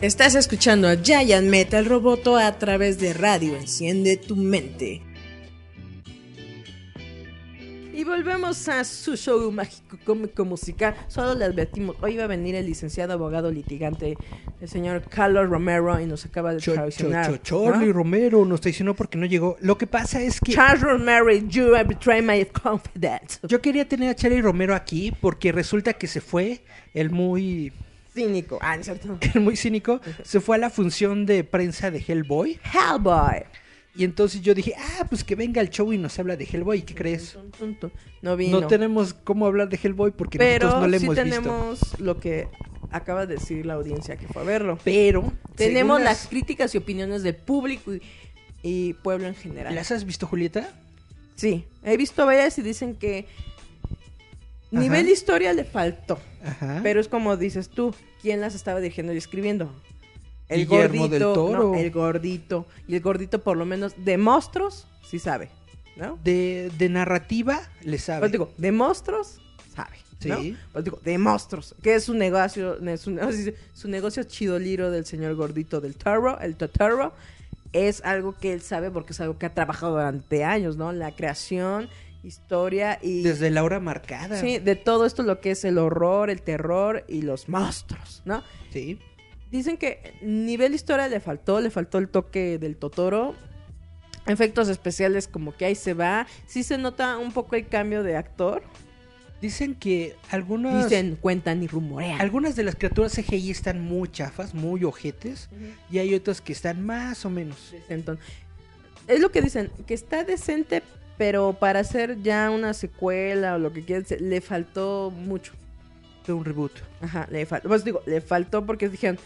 Estás escuchando a Giant Metal Roboto a través de radio. Enciende tu mente. Y volvemos a su show mágico cómico musical. Solo le advertimos, hoy va a venir el licenciado abogado litigante, el señor Carlos Romero, y nos acaba de Cho- cho- traicionar. cho- Charlie ¿no? Romero nos traicionó porque no llegó. Lo que pasa es que Charles Romero, you have betrayed my confidence. yo quería tener a Charlie Romero aquí porque resulta que se fue el muy Cínico. Ah, ¿no es cierto? el muy cínico, se fue a la función de prensa de Hellboy Hellboy. y entonces yo dije, "Ah, pues que venga el show y nos habla de Hellboy." ¿Y qué crees? No vino. No tenemos cómo hablar de Hellboy porque Pero nosotros no le sí hemos visto. tenemos lo que acaba de decir la audiencia que fue a verlo. Pero Tenemos las críticas y opiniones del público y, y pueblo en general. ¿Las has visto, Julieta? Sí, he visto varias y dicen que nivel historia le faltó. Ajá. Pero es como dices tú, ¿quién las estaba dirigiendo y escribiendo? El Guillermo gordito, del Toro. no, el gordito. Y el gordito por lo menos de monstruos sí sabe, ¿no? de, de narrativa le sabe. Pues digo, de monstruos sabe. ¿no? Sí. Pues digo, de monstruos, que es un negocio, es un- su negocio chidoliro del señor gordito del Toro, el Totoro, es algo que él sabe porque es algo que ha trabajado durante años, ¿no? La creación, historia y... Desde la hora marcada. Sí, de todo esto lo que es el horror, el terror y los monstruos, ¿no? Sí. Dicen que nivel historia le faltó, le faltó el toque del Totoro. Efectos especiales como que ahí se va. Sí se nota un poco el cambio de actor. Dicen que algunas Dicen, cuentan y rumorean. algunas de las criaturas CGI están muy chafas, muy ojetes, y hay otras que están más o menos. Decentón. Es lo que dicen, que está decente, pero para hacer ya una secuela o lo que quieran, le faltó mucho. De un reboot. Ajá, le faltó. Pues digo, le faltó porque dijeron,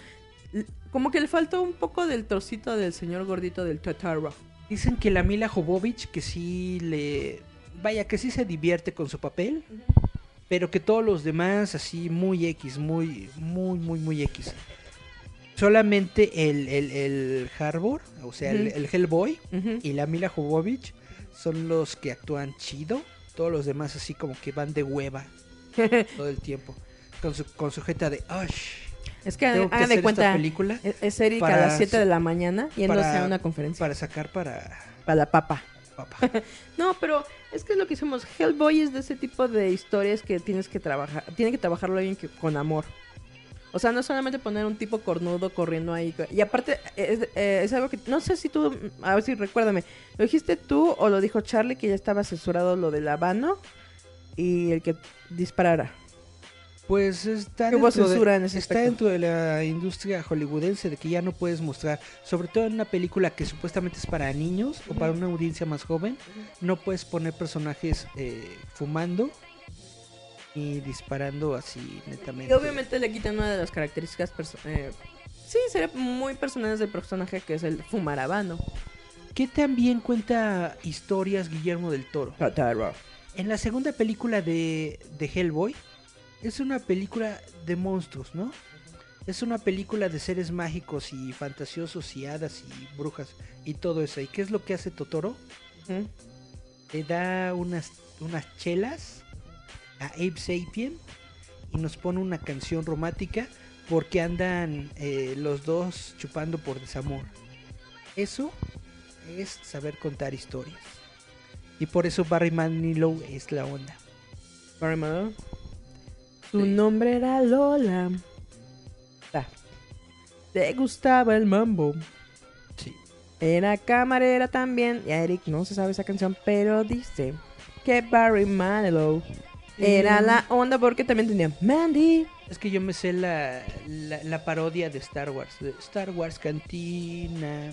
como que le faltó un poco del trocito del señor gordito del Totoro. Dicen que la Mila Jovovich que sí le vaya que sí se divierte con su papel, pero que todos los demás así muy X, muy muy muy muy X. Solamente el, el, el Harbor, o sea, el, el Hellboy y la Mila Jovovich son los que actúan chido. Todos los demás así como que van de hueva todo el tiempo. Con su, con su jeta de, "Ush, Es que hagan hacer de esta cuenta, película es- Eric a las 7 de la mañana yéndose para- a una conferencia para sacar para para la papa. papá. No, pero es que es lo que hicimos. Hellboy es de ese tipo de historias que tienes que trabajar, tiene que trabajarlo alguien que, con amor. O sea, no solamente poner un tipo cornudo corriendo ahí. Y aparte, es, eh, es algo que, no sé si tú, a ver si recuérdame, ¿lo dijiste tú o lo dijo Charlie que ya estaba censurado lo del habano y el que disparara? Pues está, dentro, censura de, en ese está aspecto. dentro de la industria hollywoodense de que ya no puedes mostrar, sobre todo en una película que supuestamente es para niños o para una audiencia más joven, no puedes poner personajes eh, fumando y disparando así Y netamente. obviamente le quitan una de las características, eh, sí, sería muy personales del personaje que es el fumar habano. Que también cuenta historias Guillermo del Toro. En la segunda película de, de Hellboy, es una película de monstruos, ¿no? Es una película de seres mágicos y fantasiosos y hadas y brujas y todo eso. ¿Y qué es lo que hace Totoro? Le da unas, unas chelas a Abe Sapien y nos pone una canción romántica porque andan eh, los dos chupando por desamor. Eso es saber contar historias. Y por eso Barry Manilow es la onda. Barry Manilow. Su Sí. nombre era Lola. Ah. Te gustaba el mambo. Sí. Era camarera también. Y Eric no se sabe esa canción, pero dice que Barry Manilow era Mm. la onda porque también tenía Mandy. Es que yo me sé la, la, la parodia de Star Wars. de Star Wars Cantina.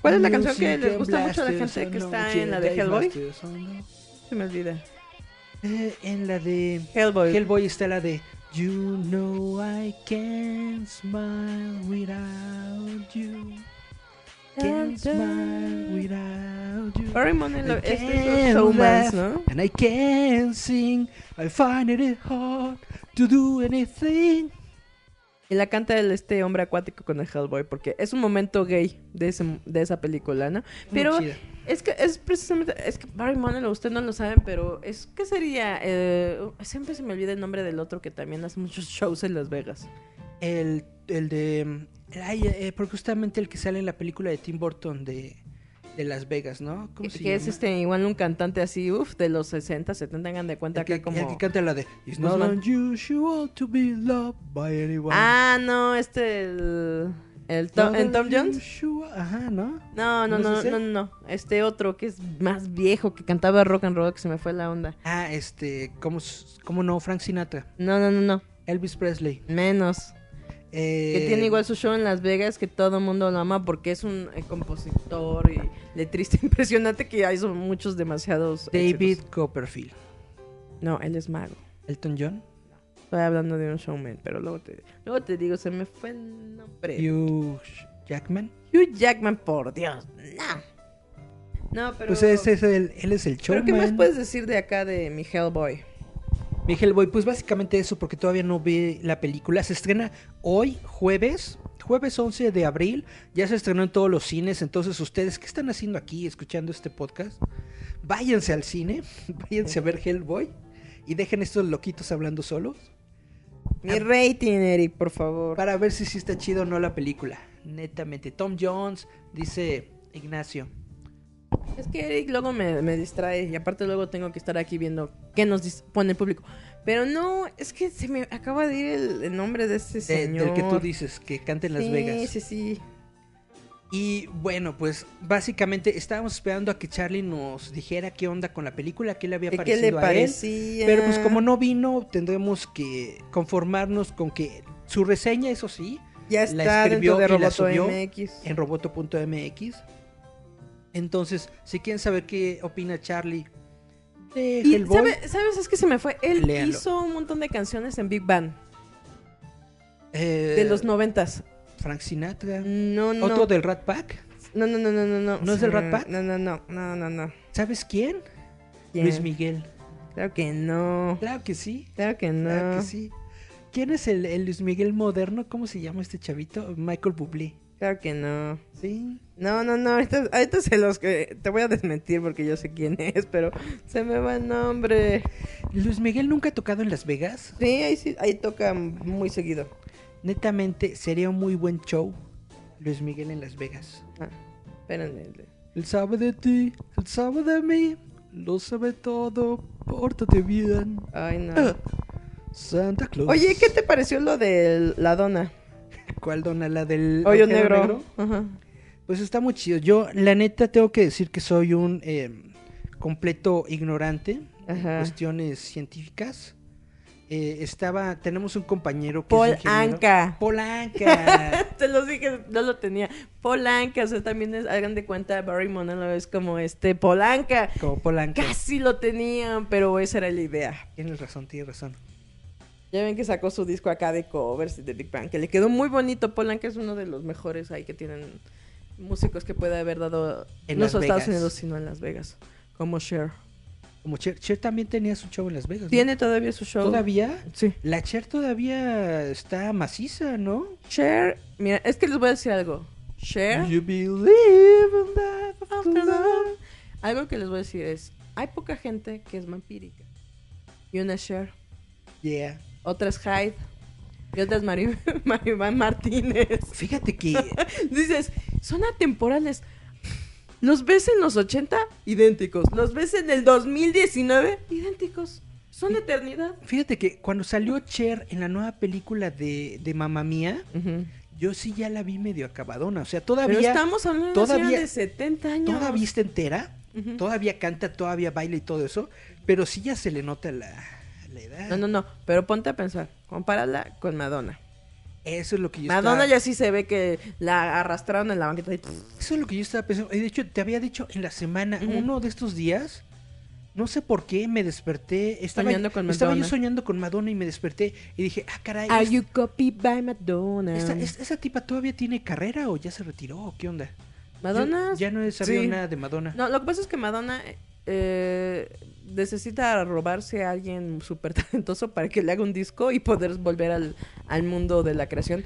¿Cuál es la canción que les gusta mucho a la gente que está en la de Hellboy? Se me olvida. Eh, en la de Hellboy. Hellboy está la de You know I can't smile without you. Can't smile without you. I es de showmans, ¿no? And I can't sing. I find it hard to do anything. Y la canta el este hombre acuático con el Hellboy porque es un momento gay de ese, de esa película, ¿no? Pero es que es precisamente es que Barry Manilow ustedes no lo saben, pero es ¿qué sería? Eh, siempre se me olvida el nombre del otro que también hace muchos shows en Las Vegas. El, el de. Ay, eh, porque justamente el que sale en la película de Tim Burton de, de Las Vegas, ¿no? ¿Cómo Que, se que es llama? este igual un cantante así, uff, de los 60, 70, hagan de cuenta El que, que como el que canta la de It's not Guzmán. unusual to be loved by anyone. Ah, no, este el el Tom, Not ¿en Tom Jones. Ajá, ¿no? No, no, ¿No no, es no, no, no. Este otro que es más viejo, que cantaba rock and roll, que se me fue la onda. Ah, este, ¿cómo, cómo no? Frank Sinatra. No, no, no, no. Elvis Presley. Menos. Eh, Que tiene igual su show en Las Vegas, que todo el mundo lo ama porque es un eh, compositor y letrista impresionante que hay son muchos demasiados. David éxitos. Copperfield. No, él es mago. Elton John. Estoy hablando de un showman, pero luego te, luego te digo, se me fue el nombre. Hugh Jackman. Hugh Jackman, por Dios. No. No, pero. Pues ese es el, él es el ¿Pero showman. qué más puedes decir de acá de mi Hellboy? Mi Hellboy, pues básicamente eso, porque todavía no vi la película. Se estrena hoy, jueves, jueves 11 de abril. Ya se estrenó en todos los cines. Entonces, ustedes, ¿qué están haciendo aquí escuchando este podcast? Váyanse al cine, váyanse a ver Hellboy y dejen estos loquitos hablando solos Mi rating, Eric, por favor. para ver si sí está chido o no la película. Netamente. Tom Jones, dice Ignacio. Es que Eric luego me, me distrae y aparte luego tengo que estar aquí viendo qué nos pone el público. Pero no, es que se me acaba de ir el, el nombre de ese de- señor. del que tú dices, que canta en Las sí, Vegas. Sí, sí, Y bueno, pues básicamente estábamos esperando a que Charlie nos dijera qué onda con la película, qué le había ¿Qué parecido le a él. parecía? Pero pues como no vino, tendremos que conformarnos con que su reseña, eso sí, Ya la está escribió de y la subió MX. en roboto.mx. Entonces, si quieren saber qué opina Charlie de Y, Hellboy, ¿sabe- ¿sabes? Es que se me fue. Él Léanlo. hizo un montón de canciones en Big Band eh, de los noventas. Frank Sinatra, No, no. otro del Rat Pack. No, no, no, no, no, no. ¿No es del Rat Pack? No, no, no, no, no, no. ¿Sabes quién? ¿Quién? Luis Miguel. Claro que no. Claro que sí. Claro que no. Claro que sí. ¿Quién es el, el Luis Miguel moderno? ¿Cómo se llama este chavito? Michael Bublé. Claro que no. Sí. No, no, no. Ahorita, ahorita se los que. Te voy a desmentir porque yo sé quién es, pero se me va el nombre. Luis Miguel nunca ha tocado en Las Vegas. Sí, ahí, sí, ahí toca muy seguido. Netamente, sería un muy buen show. Luis Miguel en Las Vegas. Ah, espérenme. Él sabe de ti, él sabe de mí, lo sabe todo, pórtate bien. Ay, no. Santa Claus. Oye, ¿qué te pareció lo de la dona? ¿Cuál dona? ¿La del Hoyo negro. Ajá. Pues está muy chido. Yo, la neta, tengo que decir que soy un eh, completo ignorante en cuestiones científicas. Eh, estaba, tenemos un compañero que Paul es. Anka. Paul Anka. Te lo dije, no lo tenía. Polanca, o sea, también es, hagan de cuenta, Barry Manilow es como este Polanca. Como Paul Anka. Casi lo tenían, pero esa era la idea. Tienes razón, tienes razón. Ya ven que sacó su disco acá de covers de Big Bang, que le quedó muy bonito. Polanca es uno de los mejores ahí que tienen músicos que puede haber dado En no solo Estados. Unidos, sino en Las Vegas. Como Cher. Como Cher, Cher también tenía su show en Las Vegas. ¿no? ¿Tiene todavía su show? ¿Todavía? Sí. La Cher todavía está maciza, ¿no? Cher, mira, es que les voy a decir algo. Cher. You believe in that After love. Algo que les voy a decir es, hay poca gente que es vampírica. Y una Cher, Yeah. Otra es Hyde, y otra es Mari- Maribel Martínez. Fíjate que Dices, son atemporales. Los ves en los 80, idénticos. Los ves en el 2019, idénticos. Son eternidad. Fíjate que cuando salió Cher en la nueva película de, de Mamma Mía, yo sí ya la vi medio acabadona. O sea, todavía, Pero estamos hablando todavía- de 70 años. todavía está entera, todavía canta, todavía baila y todo eso, pero sí ya se le nota la, la edad. No, no, no. Pero ponte a pensar. Compárala con Madonna. Eso es lo que yo Madonna estaba, ya sí se ve que la arrastraron en la banqueta. y- Eso es lo que yo estaba pensando. Y de hecho, te había dicho en la semana, uno de estos días, no sé por qué me desperté. Estaba, Soñando con estaba yo Madonna. soñando con Madonna y me desperté y dije, ah, caray. Are es- you copied by Madonna? esta- es- ¿Esa tipa todavía tiene carrera o ya se retiró? ¿Qué onda? Madonna. Yo ya no he sabido sí. nada de Madonna. No, lo que pasa es que Madonna eh, necesita robarse a alguien súper talentoso para que le haga un disco y poder volver al, al mundo de la creación.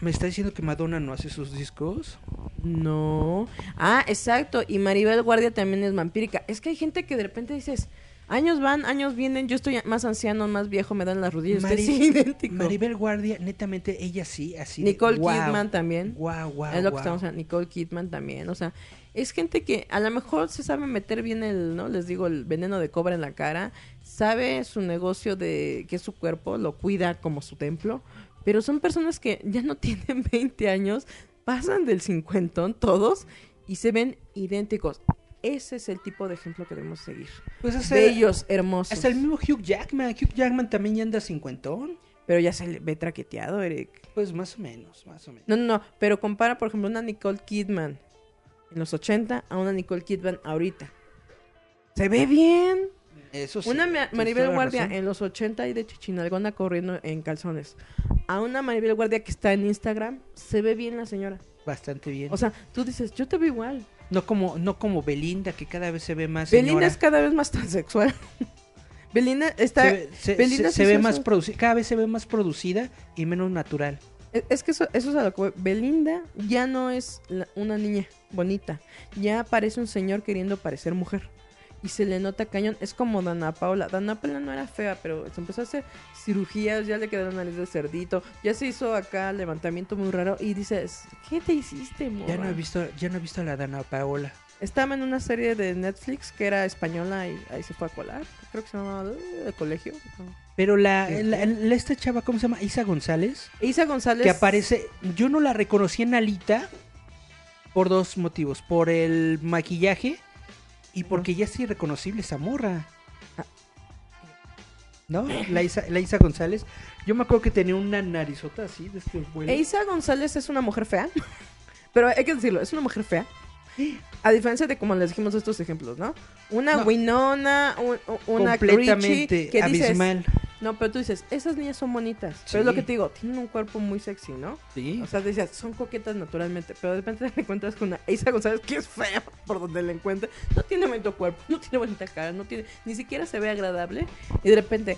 ¿Me está diciendo que Madonna no hace sus discos? No. Ah, exacto. Y Maribel Guardia también es vampírica. Es que hay gente que de repente dices, años van, años vienen, yo estoy más anciano, más viejo, me dan las rodillas. Usted Mari- sí, idéntico. Maribel Guardia, netamente, ella sí, así. de, Nicole Kidman también. Guau, guau, es lo que estamos hablando. Nicole Kidman también. O sea, es gente que a lo mejor se sabe meter bien el, ¿no? Les digo, el veneno de cobra en la cara. Sabe su negocio de que es su cuerpo, lo cuida como su templo. Pero son personas que ya no tienen 20 años, pasan del cincuentón todos y se ven idénticos. Ese es el tipo de ejemplo que debemos seguir. Pues hasta, Bellos, hermosos. hasta el mismo Hugh Jackman. Hugh Jackman también ya anda cincuentón. Pero ya se le ve traqueteado, Eric. Pues más o menos, más o menos. No, no, no, pero compara, por ejemplo, una Nicole Kidman en los 80 a una Nicole Kidman ahorita. Se ve bien. Eso sí. Una Ma- Maribel Guardia razón. en los 80 y de Chichinalgona corriendo en calzones. A una Maribel Guardia que está en Instagram, se ve bien la señora. Bastante bien. O sea, tú dices, yo te veo igual. no como, no como Belinda, que cada vez se ve más Belinda señora. es cada vez más transexual. Belinda está... se, ve- se- Belinda se- ve más producida, cada vez se ve más producida y menos natural. Es- Es que eso, eso es a lo que voy. Belinda ya no es la- una niña bonita. Ya parece un señor queriendo parecer mujer. Y se le nota cañón. Es como Dana Paula. Dana Paula no era fea, pero se empezó a hacer cirugías. Ya le quedó la nariz de cerdito. Ya se hizo acá levantamiento muy raro. Y dices, ¿qué te hiciste, Ya morra? no he visto, ya no he visto a la Dana Paola. Estaba en una serie de Netflix que era española y ahí se fue a colar. Creo que se llamaba eh, de colegio. Pero la, ¿Qué? la- la- esta chava, ¿cómo se llama? Isa González. Isa González. Que aparece, yo no la reconocí en Alita por dos motivos. Por el maquillaje y porque ya es irreconocible esa morra. Ah. ¿No? La Isa, la Isa González. Yo me acuerdo que tenía una narizota así de este vuelo. E Isa González es una mujer fea. Pero hay que decirlo, es una mujer fea. A diferencia de como les dijimos estos ejemplos, ¿no? Una No. Winona, un- una completamente que dices, abismal. no, pero tú dices, esas niñas son bonitas. Pero es lo Sí. que te digo, tienen un cuerpo muy sexy, ¿no? Sí. O sea, decías, son coquetas naturalmente, pero de repente te encuentras con una Isa González que es fea por donde la encuentres. No tiene bonito cuerpo, no tiene bonita cara, no tiene, ni siquiera se ve agradable. Y de repente,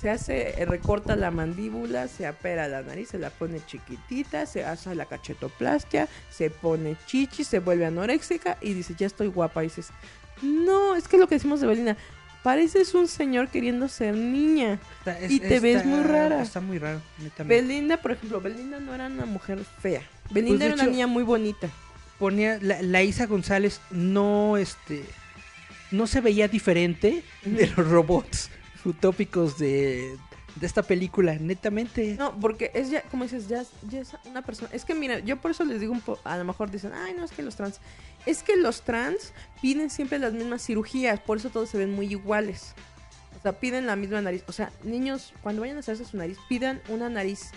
se hace, eh, recorta la mandíbula, se apera la nariz, se la pone chiquitita, se hace la cachetoplastia, se pone chichi, se vuelve anoréxica y dice, ya estoy guapa. Y dices, no, es que es lo que decimos de Belinda, pareces un señor queriendo ser niña. Está- es- y te ves muy rara. Está muy raro. Belinda, por ejemplo, Belinda no era una mujer fea. Belinda Pues, era una niña muy bonita. ponía la, la Isa González no este no se veía diferente de los robots utópicos de, de esta película netamente No, porque es ya, como dices, ya, ya es una persona. Es que mira, yo por eso les digo un poco, a lo mejor dicen, ay, no, es que los trans. Es que los trans piden siempre las mismas cirugías, por eso todos se ven muy iguales. O sea, piden la misma nariz. O sea, niños, cuando vayan a hacerse su nariz, pidan una nariz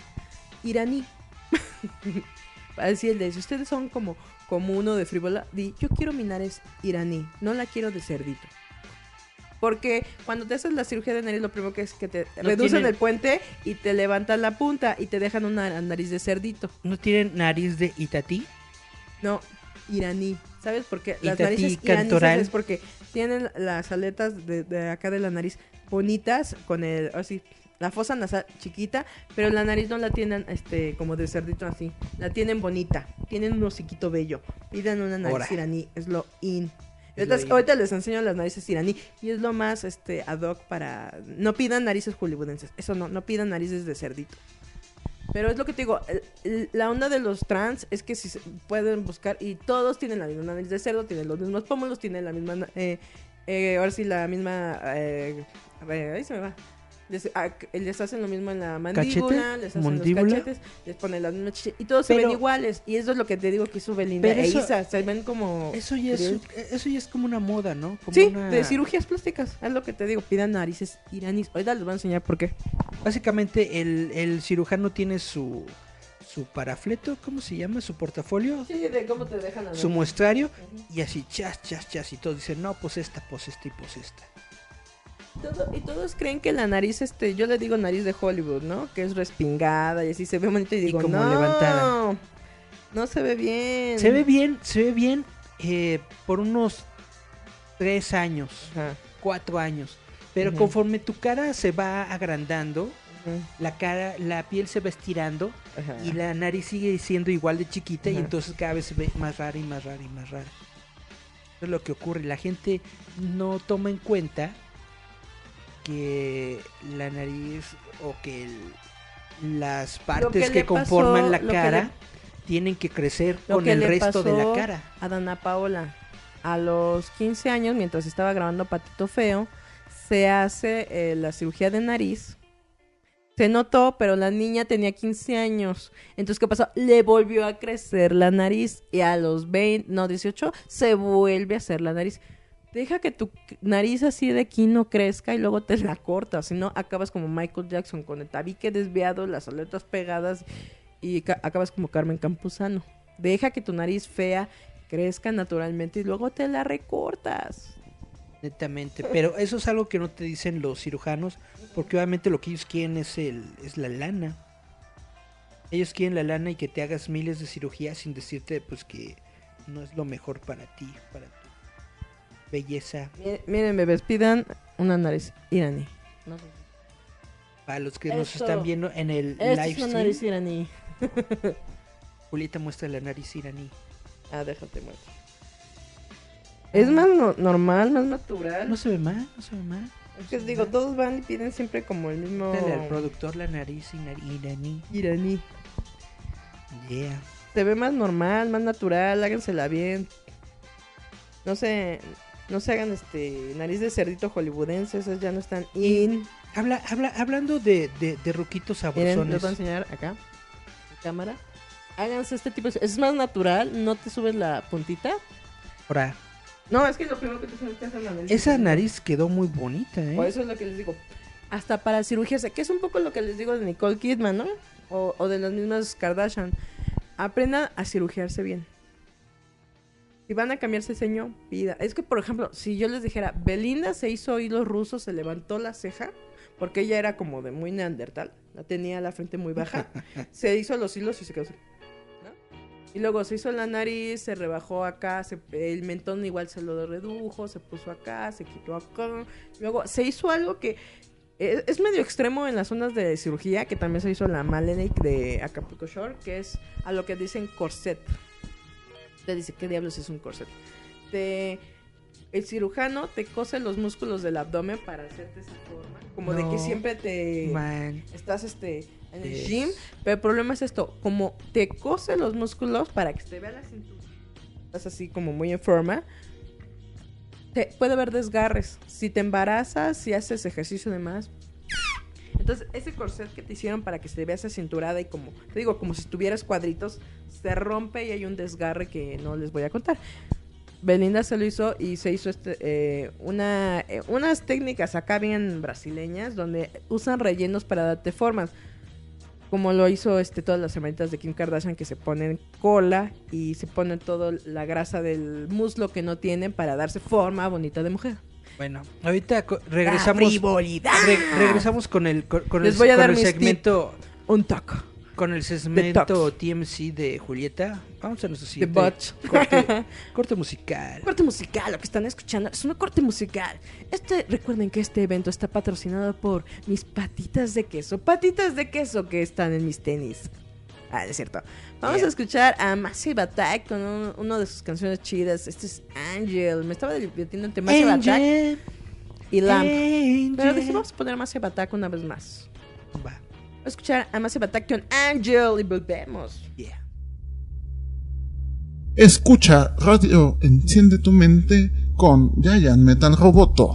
iraní. Para decirles, ustedes son como, como uno de frívola, di, yo quiero mi nariz iraní, no la quiero de cerdito. Porque cuando te haces la cirugía de nariz, lo primero que es que te No reducen tienen- el puente y te levantan la punta y te dejan una nariz de cerdito. no tienen nariz de Itatí No, iraní. ¿Sabes por qué? Las tatí narices iraníes es porque tienen las aletas de, de acá de la nariz bonitas con el así la fosa nasal chiquita, pero la nariz no la tienen este como de cerdito así. La tienen bonita, tienen un hociquito bello. Pidan una nariz iraní, es lo in. Ahorita, les enseño las narices iraní y es lo más este ad hoc para no pidan narices hollywoodenses. Eso no, no pidan narices de cerdito. Pero es lo que te digo, la onda de los trans es que si se pueden buscar y todos tienen la misma nariz de cerdo, tienen los mismos pómulos, tienen la misma, eh, eh, ahora sí la misma, eh, a ver, ahí se me va. Les, ah, les hacen lo mismo en la mandíbula, ¿Cachete? les hacen los cachetes, les ponen las mismas chichis y todos se ven iguales. Y eso es lo que te digo que hizo Belinda e eso- Isa, se ven como... eso ya es eso ya es como una moda no como Sí, una- de cirugías plásticas, es lo que te digo, pidan narices iraníes. Ahorita les voy a enseñar por qué. básicamente el, el cirujano tiene su su parafleto cómo se llama su portafolio Sí, de cómo te dejan a su muestrario y así chas chas chas y todos dicen no pues esta pues esta y pues esta Todo- y todos creen que la nariz, este, yo le digo nariz de Hollywood, ¿no? Que es respingada y así se ve bonito y digo, como no, levantada. no se ve bien. Se ve bien, se ve bien eh, por unos tres años, Ajá, cuatro años. Pero conforme tu cara se va agrandando, la cara, la piel se va estirando y la nariz sigue siendo igual de chiquita y entonces cada vez se ve más rara y más rara y más rara. Eso es lo que ocurre. La gente no toma en cuenta que la nariz o que el- las partes que que, le pasó- conforman la cara le- tienen que crecer con que el resto de la cara. A Dana Paola, a los 15 años, mientras estaba grabando Patito Feo, se hace eh, la cirugía de nariz. Se notó, pero la niña tenía 15 años. Entonces, ¿qué pasó? Le volvió a crecer la nariz. Y a los 20, no, 18, se vuelve a hacer la nariz. Deja que tu nariz así de aquí no crezca y luego te la cortas. Si no, acabas como Michael Jackson con el tabique desviado, las aletas pegadas y ca- acabas como Carmen Campuzano. Deja que tu nariz fea crezca naturalmente y luego te la recortas. Netamente, pero eso es algo que no te dicen los cirujanos, porque obviamente lo que ellos quieren es el es la lana. Ellos quieren la lana y que te hagas miles de cirugías sin decirte pues que no es lo mejor para ti, para tu belleza. Mi- Miren, bebés, pidan una nariz iraní. Para los que nos están viendo en el Esta live es una stream, nariz iraní. Julieta muestra la nariz iraní. Ah, déjate muestro. Es más no- normal, más natural. No se ve mal, no se ve mal. es que digo, todos van y piden siempre como el mismo Dale al productor la nariz iraní. iraní. Yeah. Se ve más normal, más natural, hágansela bien. No se, no se hagan este nariz de cerdito hollywoodense, esas ya no están in. Habla, habla, hablando de, de, de ruquitos Miren, les sabrosones. voy a enseñar acá. en cámara. Háganse este tipo de... Es más natural, no te subes la puntita. Ahora, No, es que lo primero que te hacer es la nariz. esa nariz quedó muy bonita, ¿eh? Por eso es lo que les digo. Hasta para cirugías, que es un poco lo que les digo de Nicole Kidman, ¿no? O, o de las mismas Kardashian. Aprendan a cirugiarse bien. Si van a cambiarse ceño, pida. Es que, por ejemplo, si yo les dijera, Belinda se hizo hilos rusos, se levantó la ceja, porque ella era como de muy neandertal, la tenía la frente muy baja, se hizo los hilos y se quedó así. ¿no? Y luego se hizo la nariz, se rebajó acá, se- el mentón igual se lo redujo, se puso acá, se quitó acá. Luego se hizo algo que Es, es medio extremo en las zonas de cirugía, que también se hizo la Malenik de Acapulco Shore, que es a lo que dicen corset. Te dice, ¿qué diablos es un corset? Te, el cirujano te cose los músculos del abdomen para hacerte esa forma. Como de que siempre te Man. estás este en el Yes. gym. Pero el problema es esto, como te cose los músculos para que te vea la cintura. Estás así como muy en forma. Te, puede haber desgarres. Si te embarazas, si haces ejercicio de más. Entonces, ese corset que te hicieron para que se te vea esa cinturada y como, te digo, como si tuvieras cuadritos, se rompe y hay un desgarre que no les voy a contar. Belinda se lo hizo y se hizo este, eh, una, eh, unas técnicas acá bien brasileñas donde usan rellenos para darte formas. Como lo hizo este, todas las hermanitas de Kim Kardashian que se ponen cola y se ponen toda la grasa del muslo que no tienen para darse forma bonita de mujer. Bueno, ahorita regresamos. La frivolidad. re- regresamos con el, con, con Les el, voy a con dar el segmento. Un taco. Con el segmento TMC de Julieta. Vamos a nuestro siguiente corte, corte musical. Corte musical, lo que están escuchando es un corte musical. Este, recuerden que este evento está patrocinado por mis patitas de queso. Patitas de queso que están en mis tenis. Ah, es cierto. Vamos Yeah. a escuchar a Massive Attack con un- una de sus canciones chidas. Este es Angel. Me estaba divirtiendo entre Massive Attack Angel, y Lamp. Angel. Pero dije, vamos a poner Massive Attack una vez más. Va, Vamos a escuchar a Massive Attack con Angel y volvemos. yeah. Escucha Radio Enciende tu mente con Giant Metal Roboto.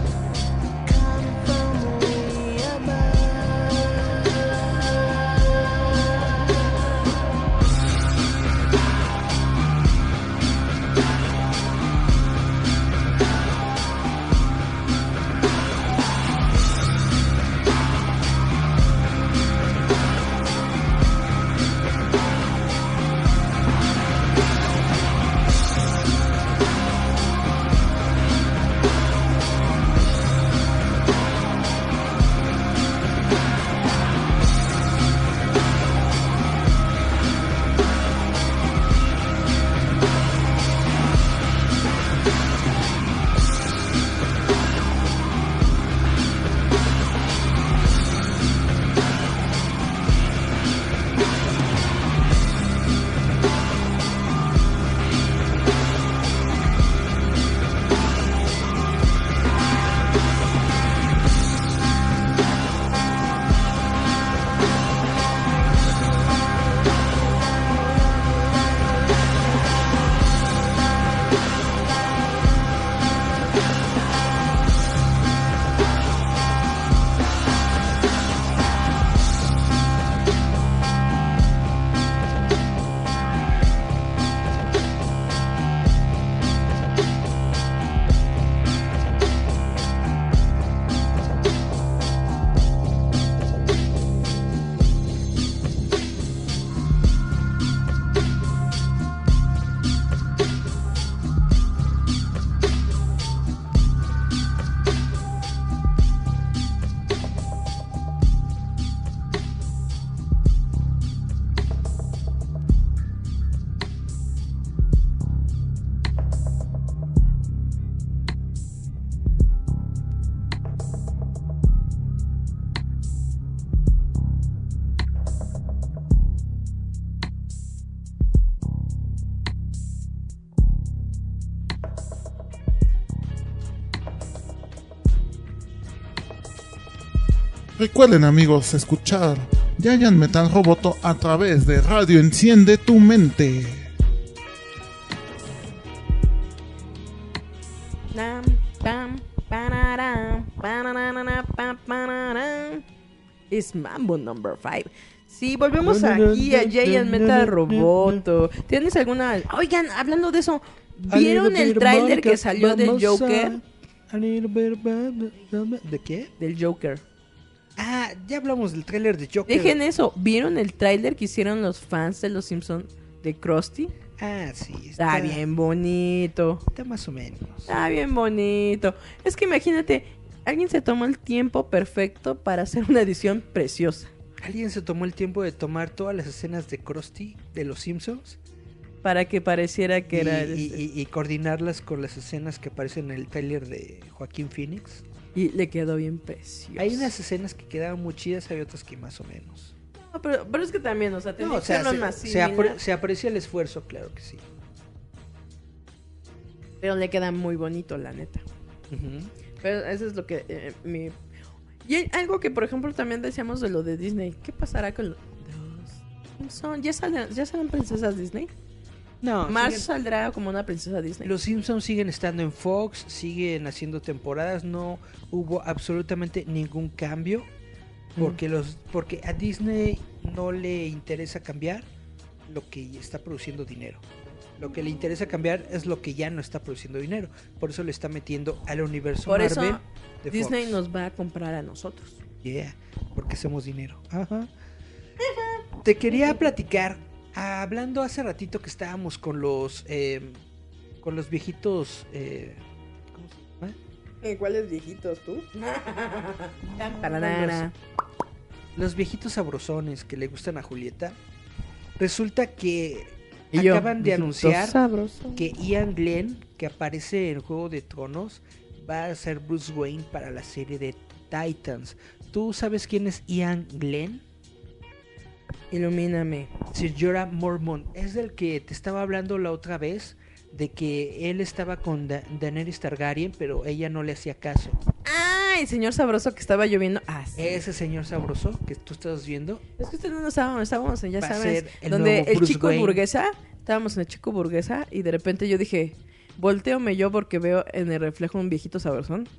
Recuerden amigos escuchar Giant Metal Roboto a través de Radio Enciende tu Mente. Es Mambo number 5. Sí, volvemos aquí a Giant Metal Roboto. ¿Tienes alguna...? Oigan, hablando de eso, ¿vieron el tráiler que salió del Joker? ¿De qué? Del Joker. Ah, ya hablamos del tráiler de Joker. Dejen eso. ¿Vieron el tráiler que hicieron los fans de Los Simpsons de Krusty? Ah, sí. Está bien bonito. Está más o menos. Está bien bonito. Es que imagínate, alguien se tomó el tiempo perfecto para hacer una edición preciosa. Alguien se tomó el tiempo de tomar todas las escenas de Krusty de los Simpsons Para que pareciera que y, era... y- y- y coordinarlas con las escenas que aparecen en el tráiler de Joaquín Phoenix. Y le quedó bien precioso. Hay unas escenas que quedaban muy chidas, hay otras que más o menos. No, pero, pero es que también, o sea, No, o que sea, se, más se apre- se aprecia el esfuerzo, claro que sí. Pero le queda muy bonito, la neta. Pero eso es lo que eh, mi... Y hay algo que, por ejemplo, también decíamos de lo de Disney. ¿Qué pasará con los? ¿Ya salen, ¿Ya salen princesas Disney? No, siguen- saldrá como una princesa Disney. los Simpsons siguen estando en Fox, siguen haciendo temporadas, no hubo absolutamente ningún cambio porque los porque a Disney no le interesa cambiar lo que está produciendo dinero. Lo que le interesa cambiar es lo que ya no está produciendo dinero. Por eso le está metiendo al universo Por Marvel eso de Disney Fox. nos va a comprar a nosotros. Yeah, porque hacemos dinero. Ajá. Te quería platicar, hablando hace ratito que estábamos con los eh, con los viejitos eh, ¿cómo se llama? ¿Cuáles viejitos tú? Los viejitos sabrosones que le gustan a Julieta. Resulta que Y yo, acaban de anunciar sabroso. que Ian Glenn, que aparece en Juego de Tronos, va a ser Bruce Wayne para la serie de Titans. ¿Tú sabes quién es Ian Glenn? Ilumíname. Sir Jorah Mormont es del que te estaba hablando la otra vez de que él estaba con Da- Daenerys Targaryen, pero ella no le hacía caso. Ah, el señor sabroso que estaba lloviendo. Ah, sí. Ese señor sabroso que tú estás viendo, Es que ustedes no estábamos, estábamos en, ya sabes, el donde el Bruce chico Wayne. burguesa, estábamos en el chico burguesa y de repente yo dije, volteome yo porque veo en el reflejo un viejito sabrosón.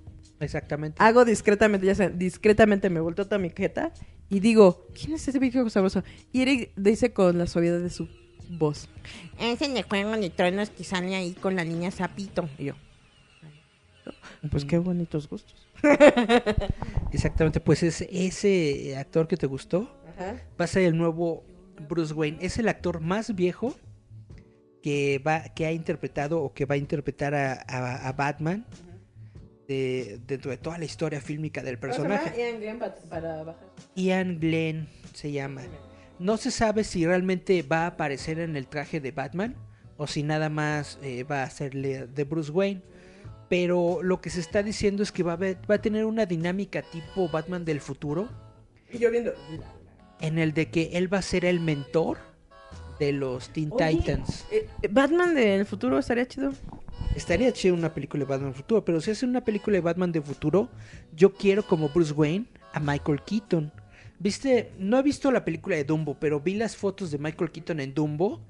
exactamente. Hago discretamente, ya saben, discretamente me volteo toda mi jeta y digo, ¿quién es ese viejo sabroso? Y Eric dice con la suavidad de su voz, es en el juego de tronos que sale ahí con la niña Zapito. Y yo, pues qué bonitos gustos. Exactamente, pues es ese actor que te gustó va a ser el nuevo Bruce Wayne. Es el actor más viejo que va que ha interpretado o que va a interpretar a, a- a Batman de- dentro de toda la historia fílmica del personaje. para bajar. Ian Glenn se llama. No se sabe si realmente va a aparecer en el traje de Batman o si nada más eh, va a serle de Bruce Wayne. Pero lo que se está diciendo es que va a, haber- va a tener una dinámica tipo Batman del futuro Y yo viendo, en el de que él va a ser el mentor de los Teen Oye. Titans. eh, Batman del futuro estaría chido. Estaría chido una película de Batman futuro, pero si hace una película de Batman de futuro, yo quiero como Bruce Wayne a Michael Keaton. Viste, no he visto la película de Dumbo, pero vi las fotos de Michael Keaton en Dumbo.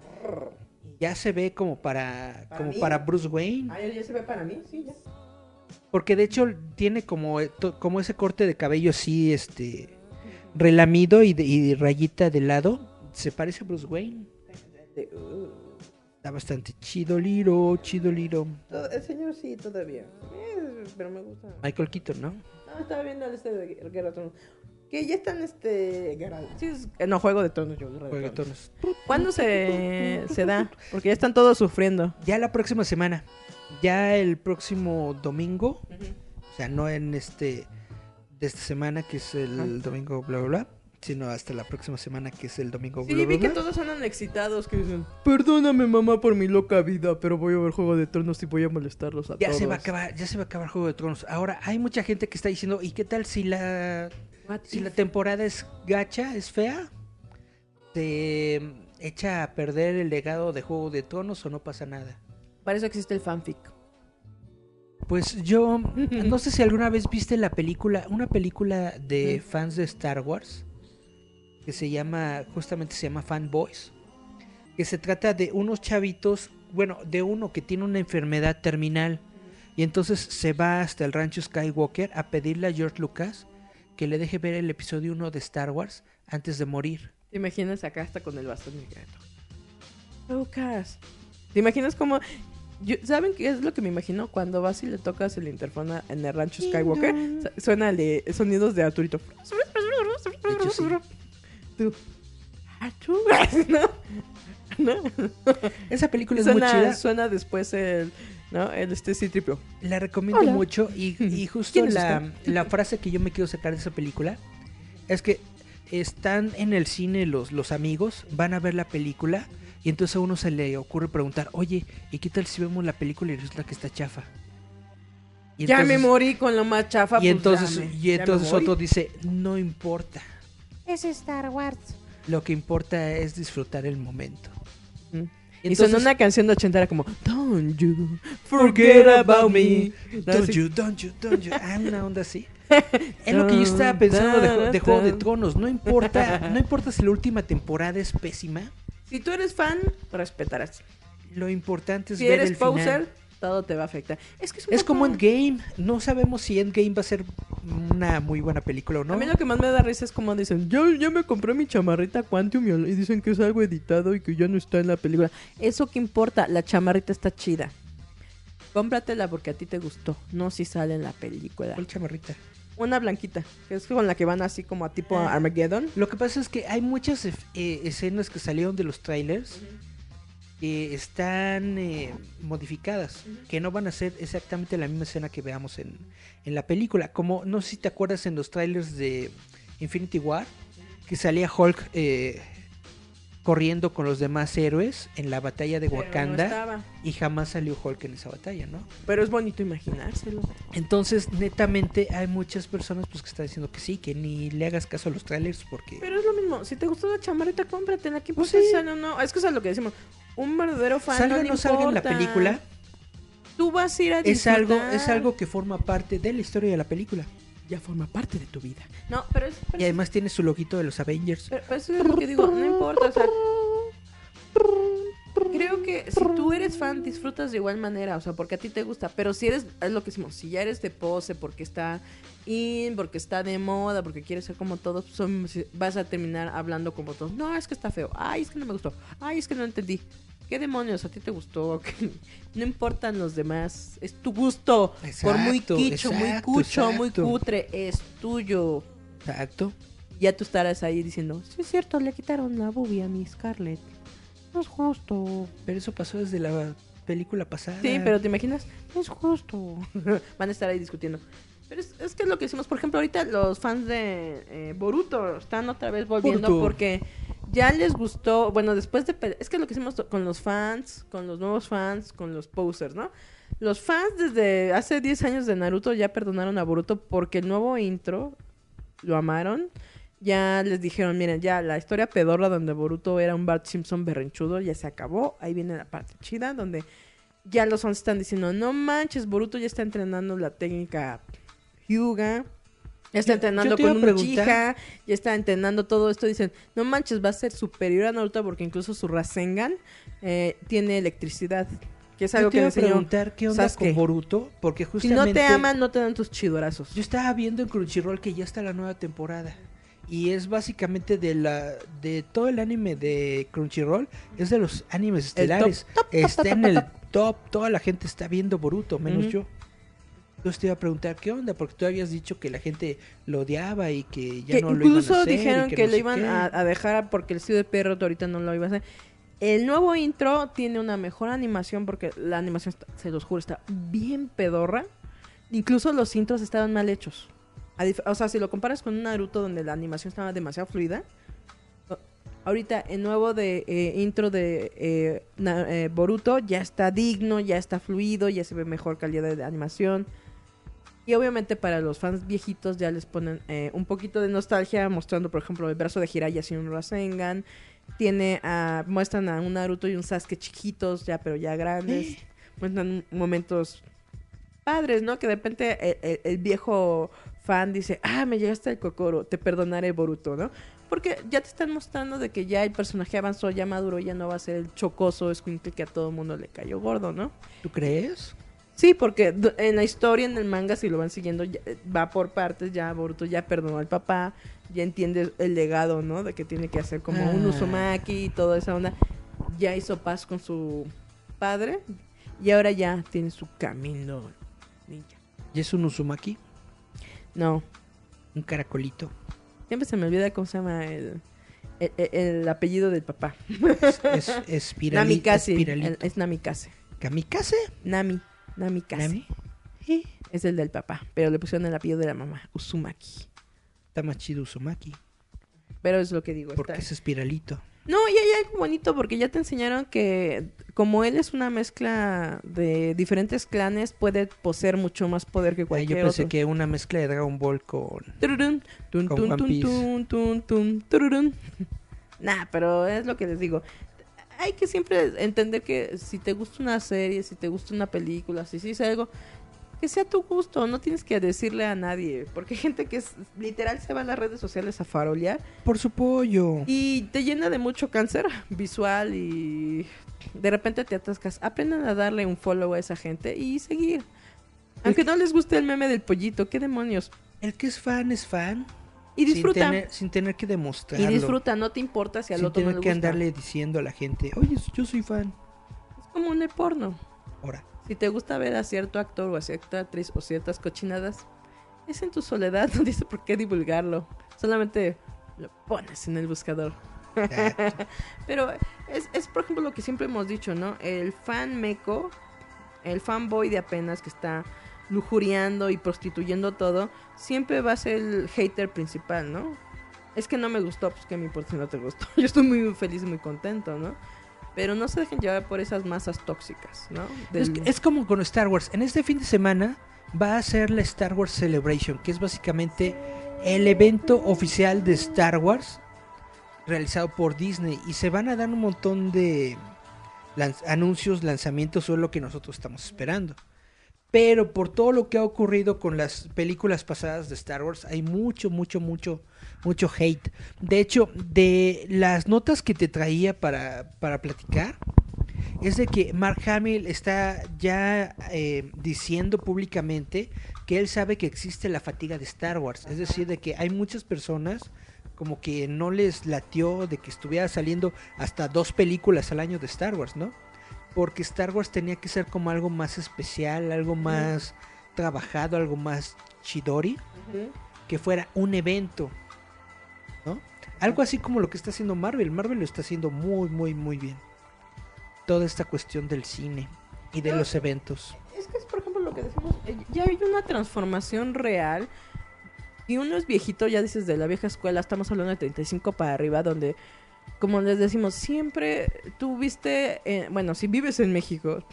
Ya se ve como para, Para como mí. para Bruce Wayne, Ah, ya se ve para mí, sí, ya. porque de hecho tiene como, eh, como ese corte de cabello así, este, relamido y, de, y rayita de lado. Se parece a Bruce Wayne. Está bastante chido, Liro, chido, Liro. El señor sí, todavía. Eh, pero me gusta. Michael Keaton, ¿no? Ah, estaba viendo el este de Guerra de Tronos. Que ya están este. Guerra sí, es- eh, no, Juego de Tronos, yo. Guerra de Juego de Tronos. Tronos. ¿Cuándo se, se da? Porque ya están todos sufriendo. Ya la próxima semana. Ya el próximo domingo. O sea, no en este. De esta semana, que es el domingo, bla, bla, bla. Sino hasta la próxima semana, que es el domingo, Sí, bla, vi bla, que bla. todos andan excitados. Que dicen: Perdóname, mamá, por mi loca vida, pero voy a ver Juego de Tronos y voy a molestarlos a Ya todos. se va a acabar, ya se va a acabar Juego de Tronos. Ahora, hay mucha gente que está diciendo, ¿y qué tal si la What si if? la temporada es gacha, es fea? ¿Se echa a perder el legado de Juego de Tronos o no pasa nada? Para eso existe el fanfic. Pues yo no sé si alguna vez viste la película, una película de fans de Star Wars que se llama, justamente se llama Fanboys, que se trata de unos chavitos, bueno, de uno que tiene una enfermedad terminal y entonces se va hasta el rancho Skywalker a pedirle a George Lucas que le deje ver el episodio 1 de Star Wars antes de morir. ¿Te imaginas acá hasta con el bastón gato? Lucas. ¿Te imaginas cómo... yo- ¿Saben qué es lo que me imagino? Cuando vas y le tocas el interfono en el rancho Skywalker, su- suena el de sonidos de Arturito. hecho, sí. Tú. ¿No? Esa película es suena, muy chida. suena después el... ¿No? El este sí tripio. La recomiendo Hola. mucho y, y justo ¿Quién es la, la frase que yo me quiero sacar de esa película es que están en el cine los, los amigos, van a ver la película y entonces a uno se le ocurre preguntar, oye, ¿y qué tal si vemos la película y resulta que está chafa? Y ya me morí con lo más chafa. Y pues, entonces, ya me- y ya me entonces otro dice, no importa, Es Star Wars. lo que importa es disfrutar el momento. Mm. Y Entonces- sonó una canción de ochentera como Don't you forget about me. Don't you, don't you, don't you. Ah, una onda así. Es lo que yo estaba pensando de, Ju- de Juego de Tronos. No importa, no importa si la última temporada es pésima. Si tú eres fan, respetarás. Lo importante es Si ver eres el final. Te va a afectar. Es que es, Es como Endgame. No sabemos si Endgame va a ser una muy buena película o no. A mí lo que más me da risa es como dicen, yo ya me compré mi chamarrita Quantum y dicen que es algo editado y que ya no está en la película. Eso que importa, la chamarrita está chida. Cómpratela porque a ti te gustó, no si sale en la película. ¿Cuál chamarrita? Una blanquita, que es con la que van así como a tipo Ah. Armageddon. Lo que pasa es que hay muchas eh, escenas que salieron de los trailers que están eh, modificadas, que no van a ser exactamente la misma escena que veamos en, en la película. Como, no sé si te acuerdas en los trailers de Infinity War, que salía Hulk eh, corriendo con los demás héroes en la batalla de Pero no Wakanda y jamás salió Hulk en esa batalla, ¿no? Pero es bonito imaginárselo. Entonces, netamente, hay muchas personas pues que están diciendo que sí, que ni le hagas caso a los trailers porque... Pero es lo mismo, si te gustó la chamarrita, cómpratela. ¿Qué Pues sí. si sale o no? Es que eso es lo que decimos. Un verdadero fan salga o no, no salga en la película, Tú vas a ir a es algo, es algo que forma parte de la historia de la película. Ya forma parte de tu vida. No, pero es... pero Y además tiene su loguito de los Avengers. Pero, pero eso es lo que digo, no importa, o sea. Creo que si tú eres fan, disfrutas de igual manera, o sea, porque a ti te gusta. Pero si eres, es lo que decimos, si ya eres de pose, porque está in, porque está de moda, porque quieres ser como todos, son- vas a terminar hablando como todos. No, es que está feo. Ay, es que no me gustó. Ay, es que no entendí. ¿Qué demonios? ¿A ti te gustó? No importan los demás. Es tu gusto. Por muy Exacto, quicho, muy exacto, cucho, muy cutre, es tuyo Exacto. ya tú estarás ahí diciendo, sí es cierto, le quitaron la boobie a mi Scarlett. No es justo. Pero eso pasó desde la película pasada. Sí, pero te imaginas, no es justo. Van a estar ahí discutiendo. Pero es, es que es lo que decimos, por ejemplo, ahorita los fans de eh, Boruto están otra vez volviendo Boruto. porque ya les gustó, bueno, después de... Es que es lo que hicimos con los fans, con los nuevos fans, con los posers, ¿no? Los fans desde hace 10 años de Naruto ya perdonaron a Boruto porque el nuevo intro lo amaron. Ya les dijeron, miren, ya la historia pedorra donde Boruto era un Bart Simpson berrinchudo ya se acabó. Ahí viene la parte chida donde ya los fans están diciendo, no manches, Boruto ya está entrenando la técnica Hyuga. Ya está entrenando con un Uchiha, ya está entrenando todo esto. Dicen, no manches, va a ser superior a Naruto porque incluso su Rasengan eh, tiene electricidad. Que es Yo algo te que iba a preguntar qué onda Sasuke. con Boruto, porque Si justamente... no te aman, no te dan tus chidorazos. Yo estaba viendo en Crunchyroll que ya está la nueva temporada. Y es básicamente de la de todo el anime de Crunchyroll, es de los animes estelares. top, top, top, está en el top. toda la gente está viendo Boruto, menos yo. Entonces te iba a preguntar qué onda, porque tú habías dicho que la gente lo odiaba y que ya que no lo iban incluso a hacer. y dijeron que, no lo iban a dejar porque el estudio de perro ahorita no lo iba a hacer. El nuevo intro tiene una mejor animación porque la animación, está- se los juro, está bien pedorra. Incluso los intros estaban mal hechos. O sea, si lo comparas con un Naruto donde la animación estaba demasiado fluida, ahorita el nuevo de eh, intro de eh, Na- eh, Boruto ya está digno, ya está fluido, ya se ve mejor calidad de animación. Y obviamente para los fans viejitos ya les ponen un poquito de nostalgia mostrando, por ejemplo, el brazo de Jiraiya sin un Rasengan. Tiene a, muestran a un Naruto y un Sasuke chiquitos ya, pero ya grandes. muestran momentos padres, ¿no? Que de repente el, el- el viejo fan dice, ah, me llegaste al cocoro, te perdonaré, Boruto, ¿no? Porque ya te están mostrando de que ya el personaje avanzó, ya maduró, ya no va a ser el chocoso escuincle que a todo el mundo le cayó gordo, ¿no? ¿Tú crees? Sí, porque en la historia, en el manga, si lo van siguiendo, ya- va por partes, ya Boruto ya perdonó al papá, ya entiende el legado, ¿no? De que tiene que hacer como un Ah. Uzumaki y toda esa onda. Ya hizo paz con su padre y ahora ya tiene su camino ninja. ¿Y es un Uzumaki? No, Un caracolito. siempre se me olvida cómo se llama el, el, el- el apellido del papá. Es, es espirali- Namikaze, espiralito. el- es Namikaze. ¿Kamikaze? Nami, Namikaze. ¿Nami? Es el del papá, pero le pusieron el apellido de la mamá, Uzumaki. Está más chido Uzumaki. Pero es lo que digo. Porque está- es espiralito. No, y hay algo bonito porque ya te enseñaron que como él es una mezcla de diferentes clanes, puede poseer mucho más poder que yo cualquier pensé otro. que una mezcla de Dragon Ball con... Tururún, tun, con tun, tun, tun, tun, tururún. Nah, pero es lo que les digo. Hay que siempre entender que si te gusta una serie, si te gusta una película, si es algo, que sea tu gusto, no tienes que decirle a nadie, porque hay gente que es, literal se va a las redes sociales a farolear Por su pollo. y te llena de mucho cáncer visual y de repente te atascas. Aprendan a darle un follow a esa gente y seguir. Aunque no les guste el meme del pollito, qué demonios. El que es fan es fan. Y disfruta. Sin tener, sin tener que demostrarlo. Y disfruta, no te importa si al Sin otro no tener le que gusta. andarle diciendo a la gente, oye, yo soy fan. Es como en el porno. Ahora, Si te gusta ver a cierto actor o a cierta actriz o ciertas cochinadas, es en tu soledad, no dice por qué divulgarlo. Solamente lo pones en el buscador. Pero es, es, por ejemplo, lo que siempre hemos dicho, ¿no? El fan meco, el fanboy de apenas que está lujuriando y prostituyendo todo, siempre va a ser el hater principal, ¿no? Es que no me gustó, pues que me importa si no te gustó. Yo estoy muy feliz muy contento, ¿no? Pero no se dejen llevar por esas masas tóxicas, ¿no? es, Del- que- es como con Star Wars. En este fin de semana va a ser la Star Wars Celebration, que es básicamente el evento oficial de Star Wars realizado por Disney. Y se van a dar un montón de lanz- anuncios, lanzamientos, o lo que nosotros estamos esperando. Pero por todo lo que ha ocurrido con las películas pasadas de Star Wars, hay mucho, mucho, mucho, mucho hate. De hecho, de las notas que te traía para, para platicar, es de que Mark Hamill está ya eh, diciendo públicamente que él sabe que existe la fatiga de Star Wars. Es decir, de que hay muchas personas como que no les latió de que estuviera saliendo hasta dos películas al año de Star Wars, ¿no? Porque Star Wars tenía que ser como algo más especial, algo más trabajado, algo más chidori, que fuera un evento, ¿no? Algo así como lo que está haciendo Marvel. Marvel lo está haciendo muy, muy, muy bien. Toda esta cuestión del cine y de los eventos. Es que es, por ejemplo, lo que decimos, eh, ya hay una transformación real. Y uno es viejito, ya dices, de la vieja escuela, estamos hablando de 35 para arriba, donde, como les decimos, siempre tú viste, eh, bueno, si vives en México,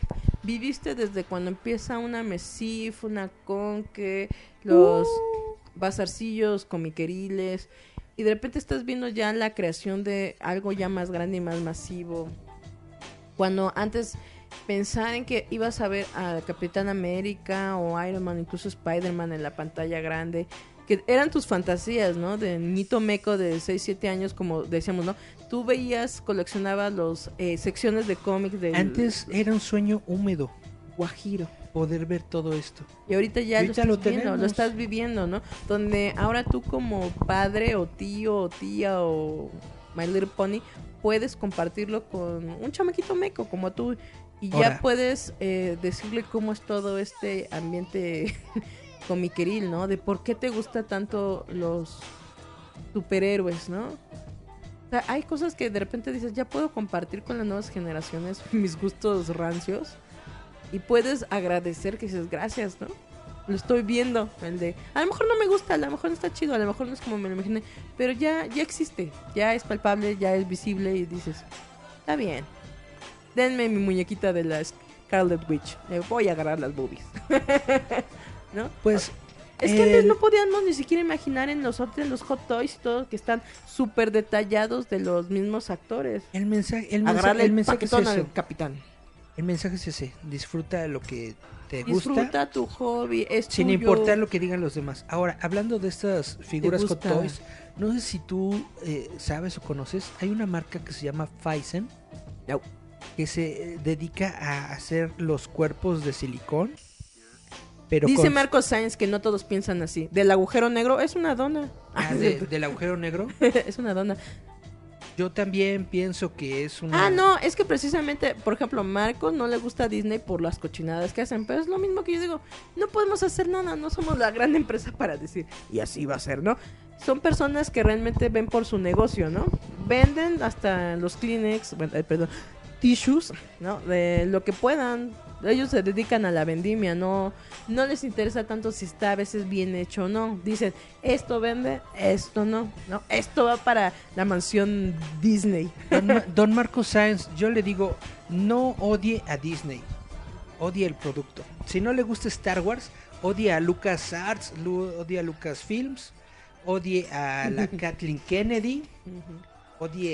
viviste desde cuando empieza una Mesif, una Conque, los bazarcillos comiqueriles, y de repente estás viendo ya la creación de algo ya más grande y más masivo. Cuando antes pensar en que ibas a ver a Capitán América o Iron Man, incluso Spider-Man en la pantalla grande, que eran tus fantasías, ¿no? De niñito meco de 6, 7 años, como decíamos, ¿no? Tú veías, coleccionabas los eh, secciones de cómics de Antes era un sueño húmedo Guajiro. poder ver todo esto. Y ahorita ya Y lo estás lo viendo, lo estás viviendo, ¿no? Donde ahora tú como padre o tío o tía o My Little Pony puedes compartirlo con un chamaquito meco como tú y ya puedes eh, decirle cómo es todo este ambiente comiqueril, ¿no? De por qué te gusta tanto los superhéroes, ¿no? O sea, hay cosas que de repente dices, ya puedo compartir con las nuevas generaciones mis gustos rancios y puedes agradecer que dices gracias, ¿no? Lo estoy viendo, el de, a lo mejor no me gusta, a lo mejor no está chido, a lo mejor no es como me lo imaginé, pero ya, ya existe, ya es palpable, ya es visible y dices, está bien, denme mi muñequita de la Scarlet Witch, le voy a agarrar las boobies, ¿no? Pues Es que antes el- no podíamos ni siquiera imaginar en los, en los hot toys y todo que están súper detallados de los mismos actores. el mensaje, el mensaje, el mensaje es paquetón eso. al capitán. El mensaje es ese, disfruta lo que te gusta Disfruta tu hobby, es sin tuyo. importar lo que digan los demás. Ahora, hablando de estas figuras Hot? Toys, no sé si tú eh, sabes o conoces, hay una marca que se llama No. que se eh, dedica a hacer los cuerpos de silicón. Pero Dice con- Marcos Sainz que no todos piensan así. Del agujero negro es una dona. Ah, de- del agujero negro. es una dona. Yo también pienso que es una... Ah, no, es que precisamente, por ejemplo, Marcos no le gusta a Disney por las cochinadas que hacen, pero es lo mismo que yo digo, no podemos hacer nada, no somos la gran empresa para decir, y así va a ser, ¿no? Son personas que realmente ven por su negocio, ¿no? Venden hasta los Kleenex, bueno, perdón, tissues, ¿no? De lo que puedan. Ellos se dedican a la vendimia, no, no les interesa tanto si está a veces bien hecho o no. Dicen, esto vende, esto no, ¿no? Esto va para la mansión Disney. Don, Ma- Don Marcos Sáenz, yo le digo, no odie a Disney, odie el producto. Si no le gusta Star Wars, odie a Lucas Arts, odie a Lucas Films, odie a la Kathleen Kennedy,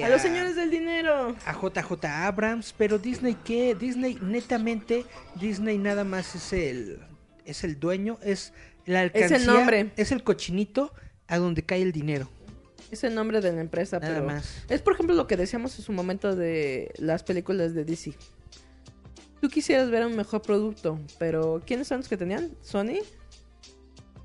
A los señores del dinero. a JJ Abrams, pero Disney qué? Disney netamente, Disney nada más es el es el dueño, es la alcancía, nombre. es el cochinito a donde cae el dinero. Es el nombre de la empresa, Nada pero más. es por ejemplo lo que decíamos en su momento de las películas de DC. Tú quisieras ver un mejor producto, pero ¿quiénes son los que tenían? ¿Sony?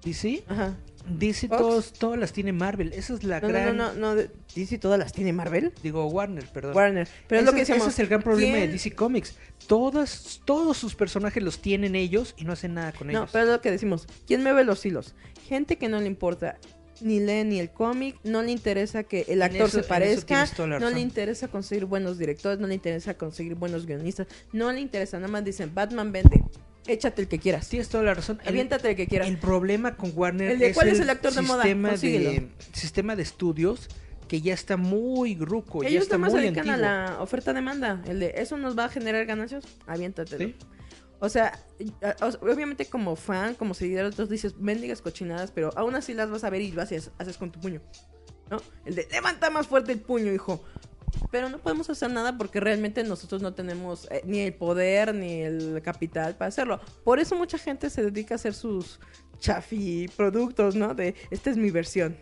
DC, Ajá. DC Fox. todos todas las tiene Marvel, esa es la No, no, gran no, no, no, de- DC todas las tiene Marvel. digo Warner, perdón. Warner. Pero es lo que decíamos. ese es el gran problema de ¿quién- DC Comics. Todas, todos sus personajes los tienen ellos y no hacen nada con No, ellos. pero es lo que decimos. ¿Quién mueve los hilos? Gente que no le importa ni lee ni el cómic, no le interesa que el actor eso- se parezca, no le interesa conseguir buenos directores, no le interesa conseguir buenos guionistas, no le interesa, nada más dicen, Batman vende, échate el que quieras, Tienes toda la razón. Aviéntate el que quieras. El problema con Warner El de es ¿cuál el, es el actor de moda? de sistema de estudios que ya está muy gruco, ya Ellos está nada más muy se dedican antiguo. a la oferta-demanda, el de, ¿eso nos va a generar ganancias? Aviéntatelo. Sí. O sea, obviamente como fan, como seguidor, tú dices, mendigas cochinadas, pero aún así las vas a ver y lo haces, haces con tu puño. ¿No? El de, levanta más fuerte el puño, hijo. Pero no podemos hacer nada porque realmente nosotros no tenemos eh, ni el poder ni el capital para hacerlo. Por eso mucha gente se dedica a hacer sus chafi productos, ¿no? De, esta es mi versión.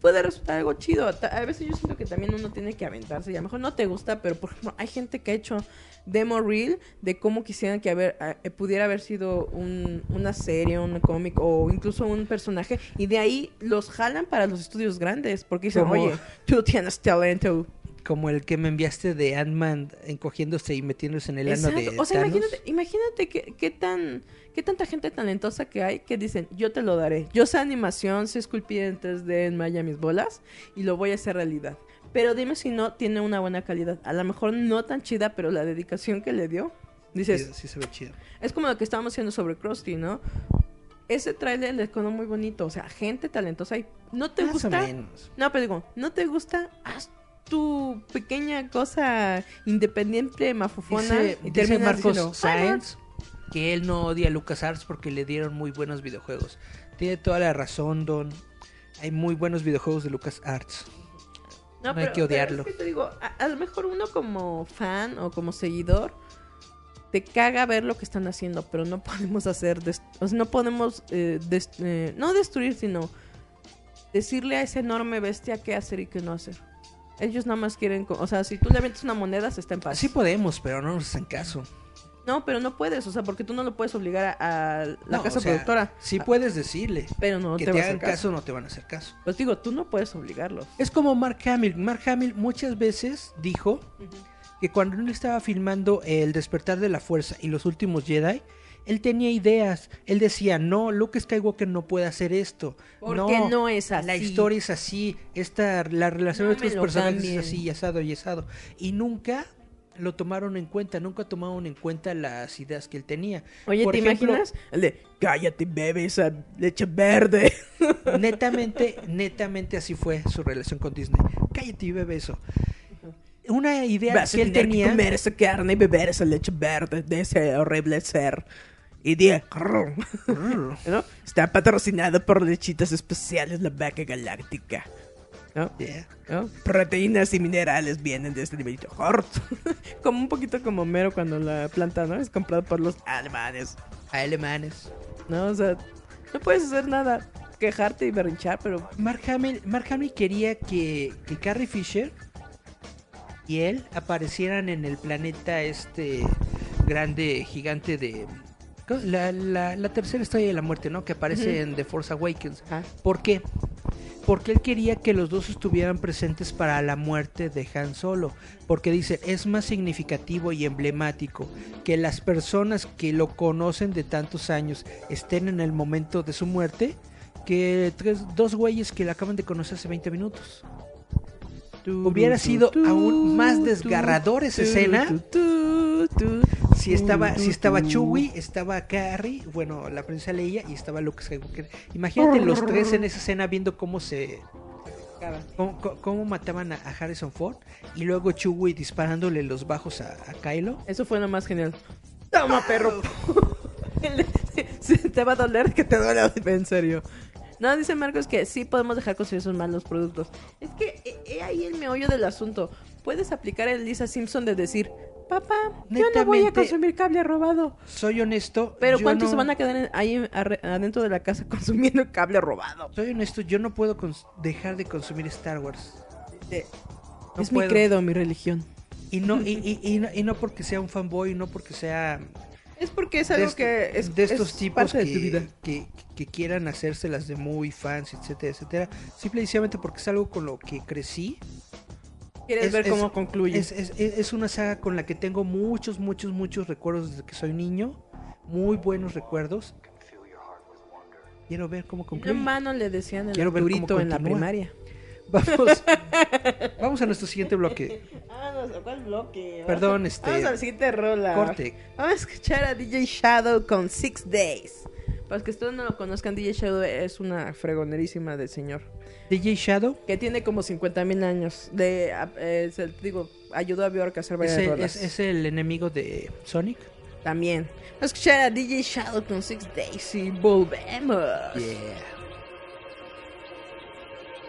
Puede resultar algo chido. A veces yo siento que también uno tiene que aventarse. Y a lo mejor no te gusta, pero por ejemplo, hay gente que ha hecho demo reel de cómo quisieran que haber, a- eh, pudiera haber sido un- una serie, un cómic o incluso un personaje. Y de ahí los jalan para los estudios grandes. Porque dicen, oye, tú tienes talento. Como el que me enviaste de Ant-Man encogiéndose y metiéndose en el ano de O sea, Thanos. imagínate, imagínate qué, qué tan qué tanta gente talentosa que hay que dicen, yo te lo daré. Yo sé animación, sé esculpir en 3D en Maya mis bolas y lo voy a hacer realidad. Pero dime si no tiene una buena calidad. A lo mejor no tan chida, pero la dedicación que le dio. Dices, Sí, sí se ve chido. es como lo que estábamos haciendo sobre Krusty, ¿no? Ese tráiler le quedó muy bonito. O sea, gente talentosa. Y ¿No te Más o gusta? menos. No, pero digo, ¿no te gusta? Haz tu pequeña cosa independiente, mafufona. Dice, y dice Marcos diciendo, Sáenz que él no odia a LucasArts porque le dieron muy buenos videojuegos. Tiene toda la razón, Don. Hay muy buenos videojuegos de LucasArts. No hay que odiarlo. es que te digo, a, a lo mejor uno como fan o como seguidor te caga ver lo que están haciendo, pero no podemos hacer, des- o sea, no podemos, eh, eh, no destruir, sino decirle a esa enorme bestia qué hacer y qué no hacer. Ellos nada más quieren, o sea, si tú le metes una moneda, se está en paz. Sí podemos, pero no nos hacen caso. No, pero no puedes, o sea, porque tú no lo puedes obligar a, a la No, casa o sea, productora. Sí puedes decirle. pero no que te, te, va a hacer hagan caso. caso, no te van a hacer caso. Pues digo, tú no puedes obligarlos. Es como Mark Hamill. Mark Hamill muchas veces dijo que cuando él estaba filmando El despertar de la fuerza y los últimos Jedi, él tenía ideas. Él decía, no, Luke Skywalker no puede hacer esto. Porque no es así. La historia es así. Esta, la relación No entre los lo personajes cambien. es así, y asado y asado. Y nunca lo tomaron en cuenta, nunca tomaron en cuenta las ideas que él tenía. Oye, Por ¿te ejemplo, imaginas? El de, cállate, bebe esa leche verde. netamente, netamente así fue su relación con Disney. Cállate y bebe eso. Una idea Vas que él tener que tenía. comer esa carne y beber esa leche verde de ese horrible ser. Y. ¿no? Está patrocinado por lechitas especiales la vaca galáctica. ¿No? Yeah. ¿no? Proteínas y minerales vienen de este nivelito. Hort. como un poquito como Mero cuando la planta, ¿no? Es comprado por los alemanes. Alemanes. ¿No? O sea, no puedes hacer nada. Quejarte y berrinchar, pero Mark Hamill, Mark Hamill quería que, que Carrie Fisher y él aparecieran en el planeta este grande, gigante de... La, la, la tercera estrella de la muerte, ¿no? Que aparece en The Force Awakens. Ajá. ¿Por qué? Porque él quería que los dos estuvieran presentes para la muerte de Han Solo. Porque dice, es más significativo y emblemático que las personas que lo conocen de tantos años estén en el momento de su muerte que tres, dos güeyes que la acaban de conocer hace 20 minutos. Hubiera sido aún más desgarrador esa escena si estaba, si estaba Chewie, estaba Carrie, bueno, la princesa Leia y estaba Luke Skywalker. Imagínate los tres en esa escena viendo cómo se cómo, cómo- mataban a, Harrison Ford y luego Chewie disparándole los bajos a, a Kylo. eso fue lo más genial. Toma, perro. Te va a doler que te duele, en serio. No, dice Marcos que sí podemos dejar consumir esos malos productos. Es que he, he ahí el meollo del asunto. Puedes aplicar el Lisa Simpson de decir, papá, yo no voy a consumir cable robado. Soy honesto. Pero yo ¿cuántos no- se van a quedar en- ahí adentro de la casa consumiendo cable robado? Soy honesto, yo no puedo dejar de consumir Star Wars. Eh, No es puedo. mi credo, mi religión. Y no, y, y- y no, y no porque sea un fanboy, no porque sea Es porque es de, algo que es de estos es tipos parte que, de tu vida. Que, que quieran hacérselas de muy fans, etcétera, etcétera. Simple y sencillamente porque es algo con lo que crecí. Quieres Es- ver es- cómo concluye. Es, es- es- es una saga con la que tengo muchos, muchos, muchos recuerdos desde que soy niño. Muy buenos recuerdos. Quiero ver cómo Mi concluye. hermano le decían el Quiero ver cómo Arturito en la primaria. Vamos, vamos a nuestro siguiente bloque. Vamos, ¿cuál bloque? Perdón, este- Vamos a la siguiente rola. Corte. Vamos a escuchar a DJ Shadow con Six Days. Para los que ustedes no lo conozcan, DJ Shadow es una fregonerísima de señor. DJ Shadow Que tiene como 50 mil años. De, eh, se- digo, ayudó a Bjork a hacer es varias el, rolas. es- es el enemigo de Sonic. También. Vamos a escuchar a DJ Shadow con Six Days y volvemos.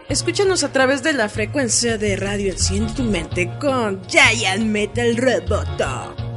Escúchanos a través de la frecuencia de radio Enciende tu mente con Giant Metal Roboto.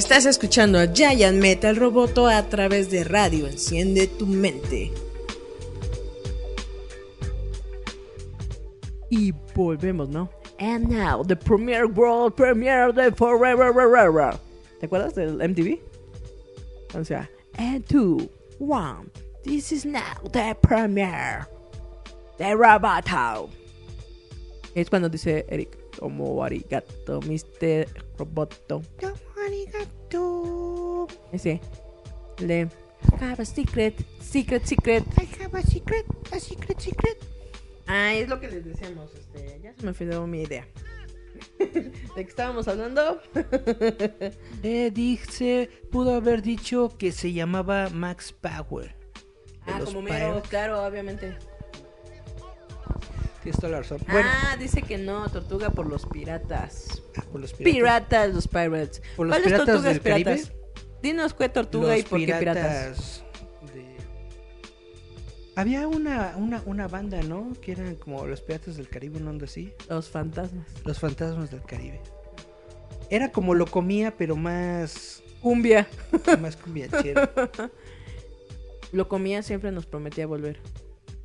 Estás escuchando a Giant Metal Roboto a través de radio. Enciende tu mente. Y volvemos, ¿no? And now, the premiere world premiere de Forever. ¿Te acuerdas del MTV? O sea, and two, one, this is now the premiere de Roboto. Es cuando dice Eric, como arigato, Mr. Roboto. Como arigato. Ese, le have a secret, secret, secret. I have a secret, a secret, secret. Ah, es lo que les decíamos, este, ya se me olvidó mi idea. ¿De qué estábamos hablando? Eh, dice, pudo haber dicho que se llamaba Max Power. Ah, como mero, claro, obviamente. Tienes toda la razón. Bueno, Ah, dice que no, tortuga por los piratas. por los piratas. Piratas, los pirates. ¿Por los ¿Cuáles piratas tortugas del Caribe? piratas? Dinos qué tortuga y por qué piratas. de- Había una, una, una banda, ¿no? Que eran como los piratas del Caribe, una onda así. Los fantasmas. Los fantasmas del Caribe. Era como lo comía, pero más. Cumbia. Más cumbiachero. Lo comía, siempre nos prometía volver.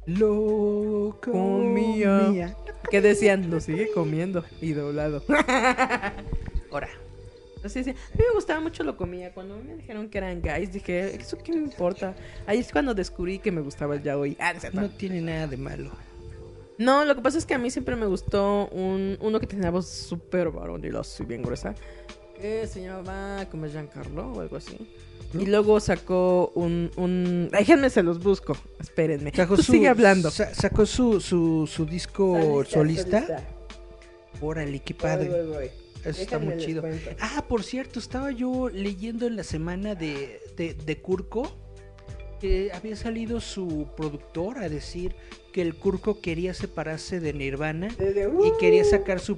Lo Comía. comía. ¿Qué decían? Lo sigue comiendo y doblado. Ahora. Así decía. A mí me gustaba mucho lo comía. Cuando me dijeron que eran guys, dije, ¿eso qué me importa? Ahí es cuando descubrí que me gustaba el yaoi. Ah, no. No tiene nada de malo. No, lo que pasa es que a mí siempre me gustó un, uno que tenía voz súper varonil, así bien gruesa. Que se llamaba como Giancarlo o algo así. Y luego sacó un, un... Déjenme, se los busco. Espérenme. Sacó Tú su- sigue hablando. sa- sacó su, su, su disco solista. Órale, qué padre. Voy, voy, voy. Eso está muy chido. cuento. Ah, por cierto, estaba yo leyendo en la semana de, de, de Kurko que había salido su productor a decir que el Kurko quería separarse de Nirvana y quería sacar su,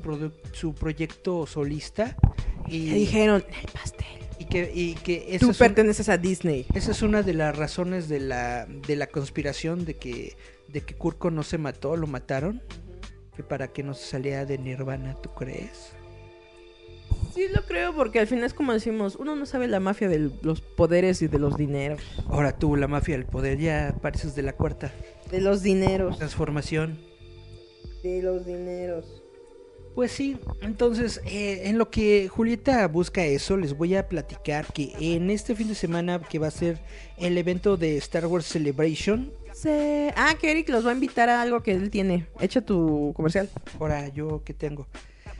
su proyecto solista. Y Le dijeron, el pastel. Que, y que esa Tú es un- perteneces a Disney. esa es una de las razones de la, de la conspiración de que, de que Kurko no se mató, lo mataron. Que para que no se saliera de Nirvana, ¿tú crees? Sí, lo creo, porque al final es como decimos, uno no sabe la mafia de los poderes y de los dineros. Ahora tú, la mafia del poder, ya pareces de la cuarta De los dineros. transformación. De los dineros. Pues sí, entonces eh, en lo que Julieta busca eso, les voy a platicar que en este fin de semana que va a ser el evento de Star Wars Celebration, Se- Ah, que Eric los va a invitar a algo que él tiene. Echa tu comercial. ahora yo que tengo,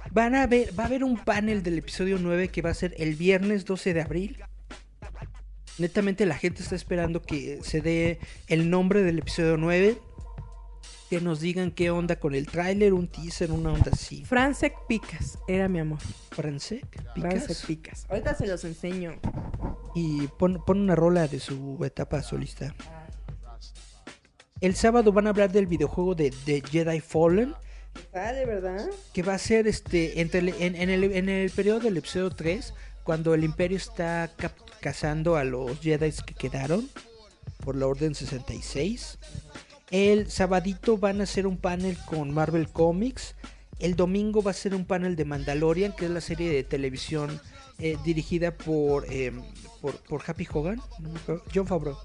van a ver, va a haber un panel del episodio 9 que va a ser el viernes 12 de abril. Netamente la gente está esperando que se dé el nombre del episodio 9, que nos digan qué onda con el tráiler, un teaser, una onda así. Francesc Picas, era mi amor. Francesc Picas. Picas. Ahorita se los enseño. y pon, pon una rola de su etapa solista. El sábado van a hablar del videojuego de, de Jedi Fallen, Vale, ¿verdad? que va a ser este entre el- en, en el, en el periodo del episodio 3, cuando el Imperio está cap- cazando a los Jedi que quedaron por la Orden 66. El sabadito van a hacer un panel con Marvel Comics. El domingo va a ser un panel de Mandalorian, que es la serie de televisión eh, dirigida por, eh, por, por Happy Hogan, no me acuerdo, John Favreau,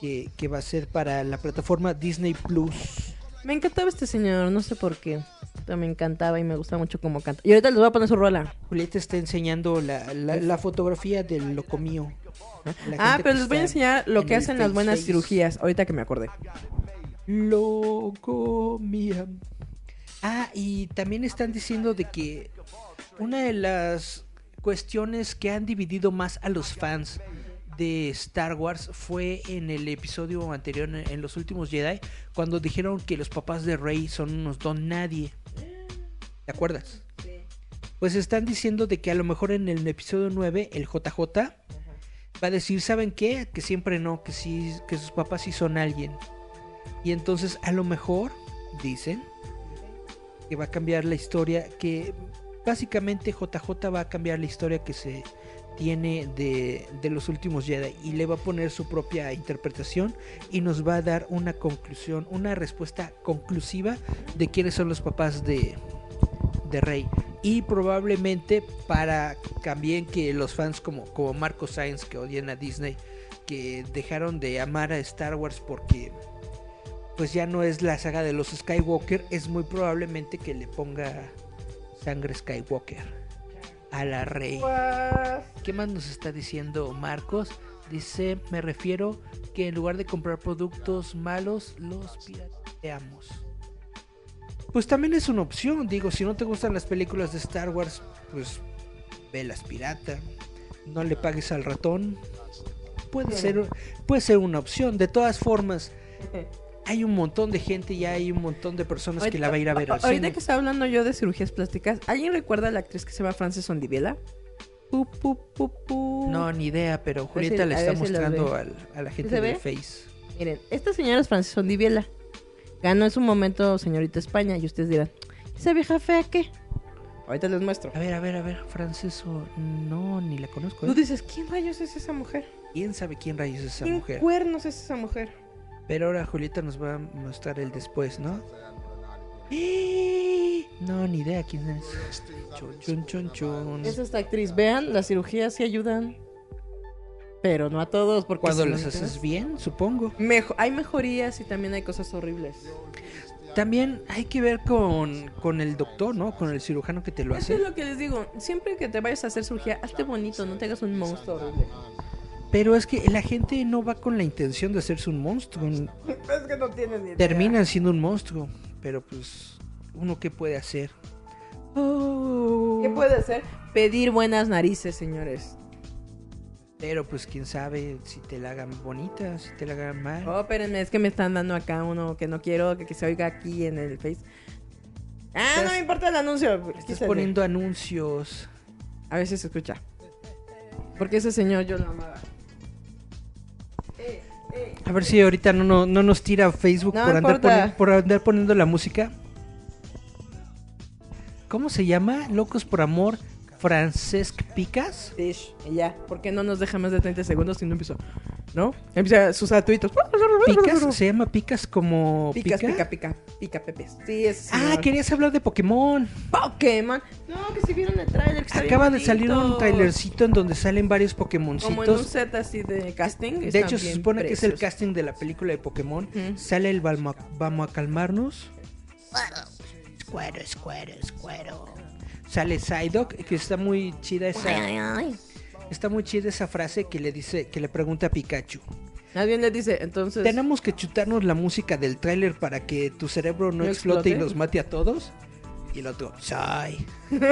que, que va a ser para la plataforma Disney Plus. Me encantaba este señor, no sé por qué. Me encantaba y me gusta mucho cómo canta. Y ahorita les voy a poner su rola. Julieta está enseñando la, la, la fotografía del locomío. La Ah, pero les voy a enseñar lo en que hacen las buenas cirugías. Ahorita que me acordé. Locomía. Ah, y también están diciendo de que una de las cuestiones que han dividido más a los fans de Star Wars fue en el episodio anterior, en los últimos Jedi, cuando dijeron que los papás de Rey son unos don nadie. ¿Te acuerdas? Pues están diciendo de que a lo mejor en el episodio 9 el JJ va a decir, ¿saben qué? Que siempre no, que sí, que sus papás sí son alguien. Y entonces a lo mejor dicen que va a cambiar la historia, que básicamente JJ va a cambiar la historia que se tiene de, de los últimos Jedi y le va a poner su propia interpretación y nos va a dar una conclusión, una respuesta conclusiva de quiénes son los papás de, de Rey. Y probablemente para también que los fans como, como Marco Sainz que odian a Disney, que dejaron de amar a Star Wars porque pues ya no es la saga de los Skywalker, es muy probablemente que le ponga sangre Skywalker a la rey. ¿Qué más nos está diciendo Marcos? Dice, me refiero que en lugar de comprar productos malos, los pirateamos. Pues también es una opción, digo, si no te gustan las películas de Star Wars, pues velas pirata, no le pagues al ratón. Puede ser, puede ser una opción. De todas formas, hay un montón de gente y hay un montón de personas que la va a ir a ver al Ahorita cine. que está hablando yo de cirugías plásticas, ¿alguien recuerda a la actriz que se llama Frances Ondiviela? Pu, pu, pu, pu. No, ni idea, pero Julieta si- le está si mostrando al- a la gente ve? Face. Miren, esta señora es Frances Ondiviela. Ganó en su momento señorita España y ustedes dirán, ¿esa vieja fea qué? Ahorita les muestro. A ver, a ver, a ver, Frances o... No, ni la conozco. ¿eh? Tú dices, ¿quién rayos es esa mujer? ¿Quién sabe quién rayos es esa ¿Quién mujer? cuernos es esa mujer? Pero ahora Julieta nos va a mostrar el después, ¿no? ¡Eh! No, ni idea quién es. Chun, chun, chun, chun. Es esta actriz. Vean, las cirugías sí ayudan. Pero no a todos, porque Cuando las haces bien, supongo. Mejo- hay mejorías y también hay cosas horribles. También hay que ver con, con el doctor, ¿no? Con el cirujano que te lo Eso hace. es lo que les digo. Siempre que te vayas a hacer cirugía, hazte bonito, no te hagas un monstruo horrible. Pero es que la gente no va con la intención de hacerse un monstruo. Es que no tienen ni idea. Terminan siendo un monstruo. Pero pues, ¿uno qué puede hacer? Oh. ¿Qué puede hacer? Pedir buenas narices, señores. Pero pues quién sabe si te la hagan bonita, si te la hagan mal. Oh, espérenme, es que me están dando acá uno que no quiero que, que se oiga aquí en el Face. Ah, no me importa el anuncio. Estás poniendo anuncios. A veces se escucha. Porque ese señor yo lo amaba. A ver si ahorita no, no, no nos tira Facebook No por, andar poni- por andar poniendo la música. ¿Cómo se llama? Locos por Amor, Francesc Picas. Tish, y ya. ¿Por qué no nos deja más de 30 segundos y no empezó? ¿No? Empieza sus atuitos. Picas, se llama Picas como Picas, pica? pica, pica, pica, pepes. Sí, es. Ah, querías hablar de Pokémon. Pokémon. No, que si vieron el trailer. que Acaba de salir un trailercito en donde salen varios Como en un Pokémoncitos. set así de casting. De hecho, se supone que es el casting de la película de Pokémon. Sale el Vamos a, calmarnos. Escuero, escuero, escuero. Sale Psyduck, que está muy chida esa. Está muy chida esa frase que le dice, que le pregunta a Pikachu. Más bien le dice, entonces. ¿Tenemos que chutarnos la música del tráiler para que tu cerebro no, ¿No explote, y nos mate a todos? Y el otro, ¡Soy!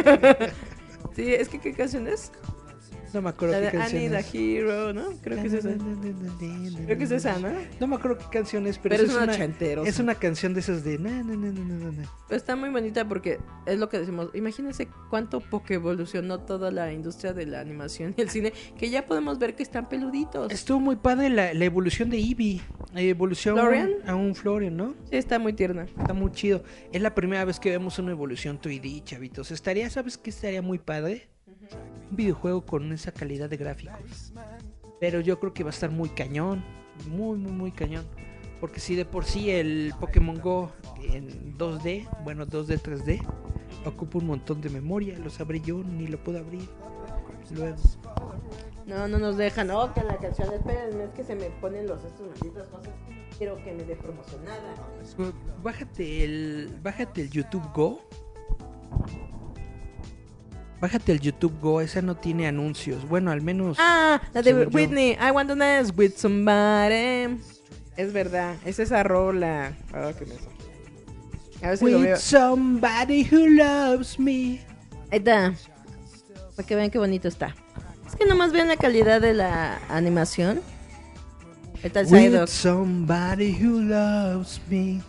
Sí, es que ¿qué canción es? No me acuerdo La qué I canción a es. Hero, ¿no? Creo que es esa. Creo que es esa, ¿no? No me acuerdo qué canción es, pero, Pero esa es una ochenterosa. es una canción de esas de... na, na, na, na, na, na. Pero está muy bonita porque es lo que decimos. Imagínense cuánto poco evolucionó toda la industria de la animación y el cine, que ya podemos ver que están peluditos. Estuvo muy padre la, la evolución de Eevee. La evolución ¿Florian? a un Florian, ¿no? Sí, está muy tierna. Está muy chido. Es la primera vez que vemos una evolución 3D, chavitos. Estaría, ¿sabes qué estaría muy padre? Un videojuego con esa calidad de gráficos. Pero yo creo que va a estar muy cañón. Muy, muy, muy cañón. Porque si de por sí el Pokémon Go en 2D, bueno, 2D, 3D, ocupa un montón de memoria. Lo sabré yo, ni lo puedo abrir. Luego. No, no nos dejan. Oh, que la canción, espérenme, es que se me ponen los estos malditas cosas. Quiero que me dé promocionada. Bájate el, bájate el YouTube Go. Bájate el YouTube Go, esa no tiene anuncios. Bueno, al menos. Ah, la de yo. Whitney. I want to dance with somebody. Es verdad, es esa rola. Ah, qué menso. A ver si lo With veo. somebody who loves me. Ahí está. Para que vean qué bonito está. Es que nomás vean la calidad de la animación. Está el With somebody who loves me.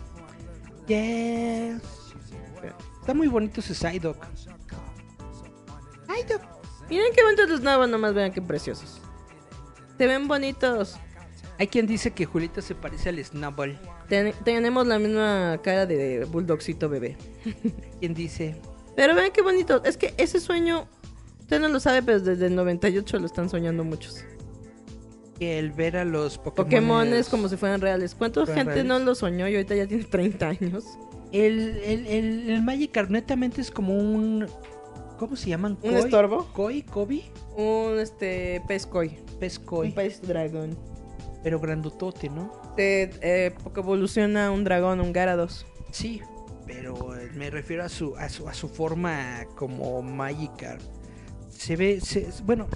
Yes. Está muy bonito ese Psyduck. Miren qué bonitos los nuevos, nomás vean qué preciosos. Se ven bonitos. Hay quien dice que Julieta se parece al Snubble. Ten- tenemos la misma cara de bulldogcito bebé. Quien dice. Pero vean qué bonito. Es que ese sueño, usted no lo sabe, pero desde el 98 lo están soñando muchos. Que el ver a los Pokémon. Pokémones como si fueran reales. ¿Cuánta Fueran gente no lo soñó y ahorita ya tiene 30 años? El, el, el, el Magikarp netamente es como un ¿Cómo se llaman? ¿Un Koi? estorbo? ¿Koi? ¿Kobe? Un este pez koi. Pez koi. Un pez dragón. Pero grandotote, ¿no? Te, eh, porque evoluciona un dragón, un Garados. Sí, pero eh, me refiero a su, a su, a su forma como Magikarp. Se ve, se- bueno,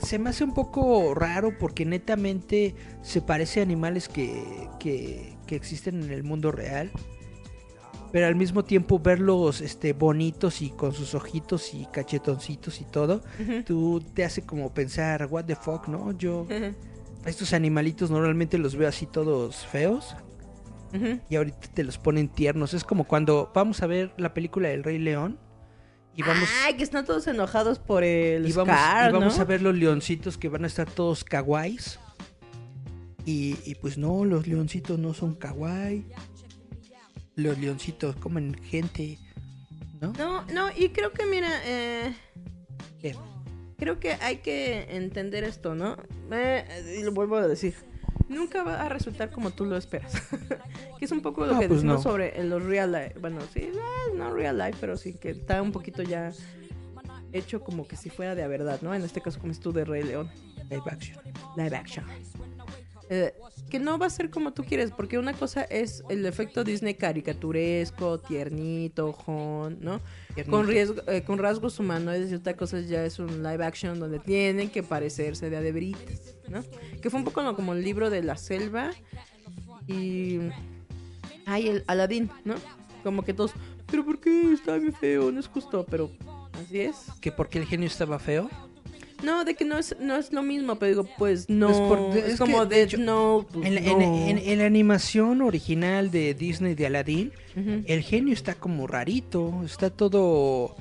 se me hace un poco raro porque netamente se parece a animales que, que, que existen en el mundo real. Pero al mismo tiempo verlos este, bonitos y con sus ojitos y cachetoncitos y todo, tú te hace como pensar, what the fuck, ¿no? Yo, Ujú. estos animalitos normalmente los veo así todos feos y ahorita te los ponen tiernos. Es como cuando vamos a ver la película del Rey León y vamos, Ay, que están todos enojados por el y vamos, Scar, y vamos ¿no? a ver los leoncitos que van a estar todos kawaiis. Y, y pues no, los leoncitos no son kawaii. Los leoncitos comen gente, ¿no? No, no, y creo que mira, eh, ¿Qué? creo que hay que entender esto, ¿no? Eh, y lo vuelvo a decir. Nunca va a resultar como tú lo esperas. que es un poco lo No, que pues decimos no. sobre los real life. Bueno, sí, eh, no real life, pero sí que está un poquito ya hecho como que si fuera de verdad, ¿no? En este caso, como es tú de Rey León. Live action. Live action. Eh, que no va a ser como tú quieres, porque una cosa es el efecto Disney caricaturesco, tiernito, jon, ¿no? Tiernito. Con, riesgo, eh, con rasgos humanoides y otra cosa ya es un live action donde tienen que parecerse de adeveritas, ¿no? Que fue un poco como el libro de la selva y... Ay, el Aladdin, ¿no? Como que todos, pero ¿por qué está bien feo? No es justo, pero así es. ¿Que porque el genio estaba feo? No, de que no es, no es lo mismo, pero digo, pues no. Pues por- es, como de de hecho, no, pues, En la, no. en- en- en la animación original de Disney de Aladdin, el genio está como rarito, está todo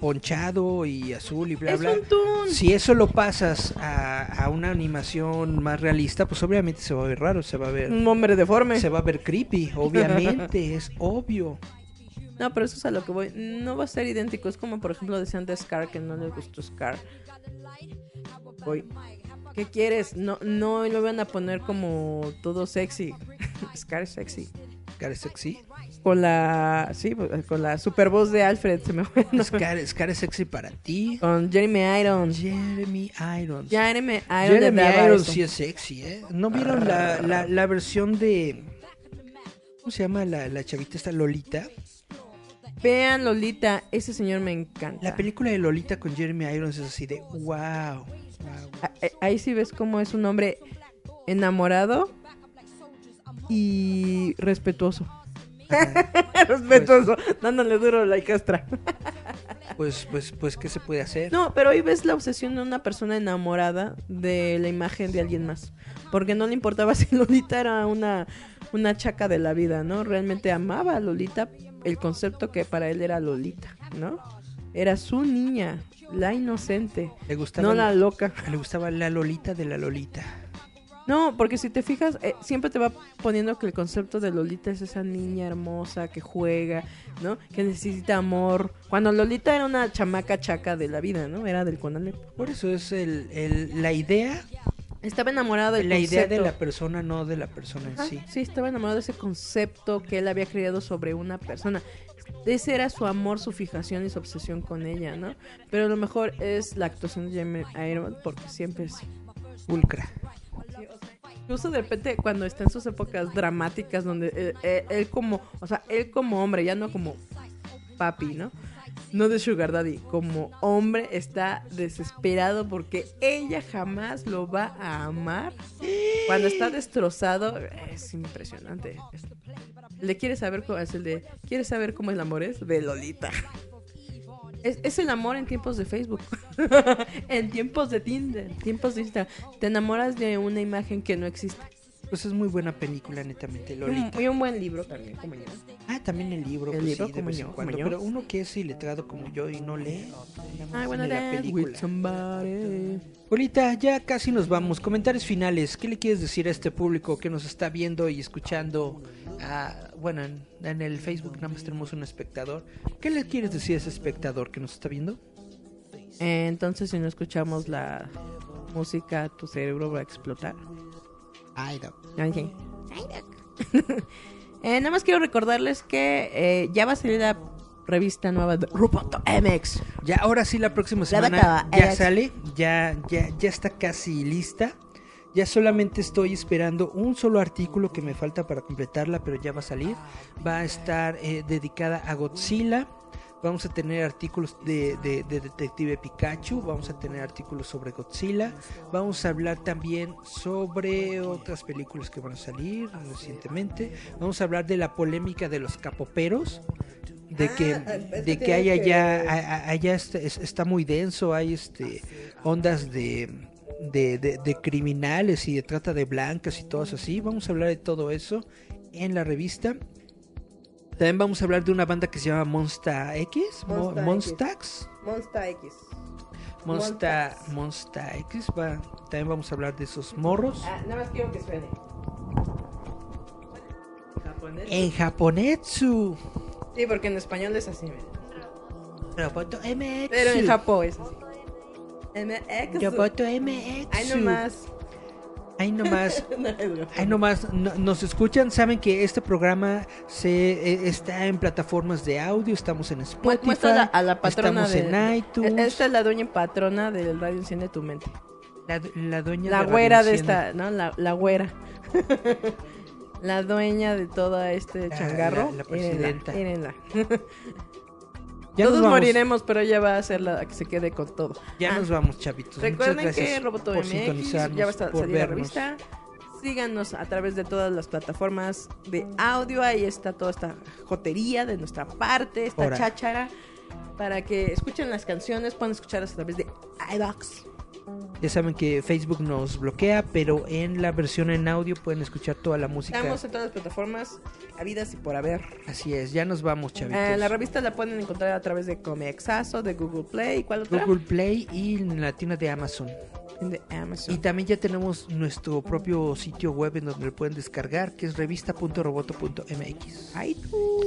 ponchado y azul y bla Es bla. un. Si eso lo pasas a, a una animación más realista, pues obviamente se va a ver raro, se va a ver Un hombre deforme. se va a ver creepy, obviamente, es obvio. No, pero eso es a lo que voy. No va a ser idéntico. Es como, por ejemplo, decían de Scar que no les gustó Scar. Voy. ¿Qué quieres? No, no lo van a poner como todo sexy. Scar es sexy. Scar es sexy. Con la. Sí, pues, con la super voz de Alfred. Se me fue. nombre. Scar, Scar es sexy para ti. Con Jeremy Irons. Jeremy Irons. Jeremy Irons. Jeremy Irons sí es sexy, ¿eh? ¿No vieron la, la, la versión de... ¿Cómo se llama la, la chavita esta Lolita? Vean Lolita. Ese señor me encanta. La película de Lolita con Jeremy Irons es así de wow. wow. A- a- Ahí sí ves cómo es un hombre enamorado y respetuoso. respetuoso, dándole duro a la castra. Pues, pues, pues, ¿qué se puede hacer? No, pero ahí ves la obsesión de una persona enamorada de la imagen de alguien más. Porque no le importaba si Lolita era una, una chaca de la vida, ¿no? Realmente amaba a Lolita, el concepto que para él era Lolita, ¿no? Era su niña, la inocente, Le gustaba, no la loca. le gustaba la Lolita de la Lolita. No, porque si te fijas, eh, siempre te va poniendo que el concepto de Lolita es esa niña hermosa que juega, ¿no? Que necesita amor. Cuando Lolita era una chamaca chaca de la vida, ¿no? Era del Conalep. Por eso es el, el- la idea, Estaba enamorada del la idea de la persona, no de la persona en Ajá, sí. sí, estaba enamorado de ese concepto que él había creado sobre una persona. Ese era su amor, su fijación y su obsesión con ella, ¿no? Pero lo mejor es la actuación de Jeremy Irons porque siempre es Pulcra. Incluso de repente cuando está en sus épocas dramáticas donde él, él- él como, o sea, él como hombre, ya no como papi, ¿no? No de Sugar Daddy, como hombre está desesperado porque ella jamás lo va a amar. Cuando está destrozado, es impresionante. Le quiere saber cómo es el de, ¿quieres saber cómo el amor es? De Lolita. Es, es el amor en tiempos de Facebook. en tiempos de Tinder, tiempos de Instagram. Te enamoras de una imagen que no existe. Pues es muy buena película, netamente, Lolita. Y un buen libro también, como yo. Ah, también el libro, El pues libro, sí, de como vez yo, como cuando. yo. Pero uno que es iletrado como yo y no lee, I wanna tiene la película. Polita, ya casi nos vamos. Comentarios finales. ¿Qué le quieres decir a este público que nos está viendo y escuchando? Ah, bueno, en, en el Facebook nada más tenemos un espectador. ¿Qué le quieres decir a ese espectador que nos está viendo? Eh, Entonces, si no escuchamos la música, tu cerebro va a explotar. No. Ok. Eh, nada más quiero recordarles que eh, ya va a salir la revista nueva de Roboto MX. Ya, ahora sí, la próxima semana ya sale, ya, ya, ya está casi lista. Ya solamente estoy esperando un solo artículo que me falta para completarla, pero ya va a salir. Va a estar eh, dedicada a Godzilla. Vamos a tener artículos de, de- de Detective Pikachu. Vamos a tener artículos sobre Godzilla. Vamos a hablar también sobre otras películas que van a salir recientemente. Vamos a hablar de la polémica de los capoperos. De que, Ah, de que hay que- allá, allá está, es- está muy denso, hay este ondas de, de, de- de criminales y de trata de blancas y todo así. Vamos a hablar de todo eso en la revista. También vamos a hablar de una banda que se llama Monsta X, Mo- Monsta X. Monstax. Monsta X. Monsta, Monsta X. va- también vamos a hablar de esos morros. Ah, nada más quiero que suene. Japonés. En japonetsu. Sí, porque en español es así. mira. Roboto MX. Pero en Japón es así. MX. Roboto MX. Ay, nomás. Ahí nomás. Ahí nomás no- nos escuchan, saben que este programa se eh, está en plataformas de audio, estamos en Spotify, Muestra a la patrona estamos en iTunes. Esta es la dueña patrona del radio Enciende tu mente. La, la dueña La de güera Radio de esta, ¿no? La, la güera. la dueña de todo este La- changarro. la- la presidenta. Mírenla, mírenla. Ya Todos moriremos, pero ella va a ser la que se quede con todo. Ya Ah, nos vamos, chavitos. Recuerden que Roboto MX ya va a salir la revista. Síganos a través de todas las plataformas de audio. Ahí está toda esta jotería de nuestra parte, esta Ahora. cháchara. Para que escuchen las canciones, pueden escucharlas a través de iBox. Ya saben que Facebook nos bloquea, pero en la versión en audio pueden escuchar toda la música. Estamos en todas las plataformas, habidas y por haber. Así es, ya nos vamos, chavitos. Eh, la revista la pueden encontrar a través de Comexazo, de Google Play. ¿Cuál otra? Google Play y en la tienda de Amazon. De Amazon. Y también ya tenemos nuestro propio sitio web en donde lo pueden descargar, que es revista.roboto.mx. Ay, tú.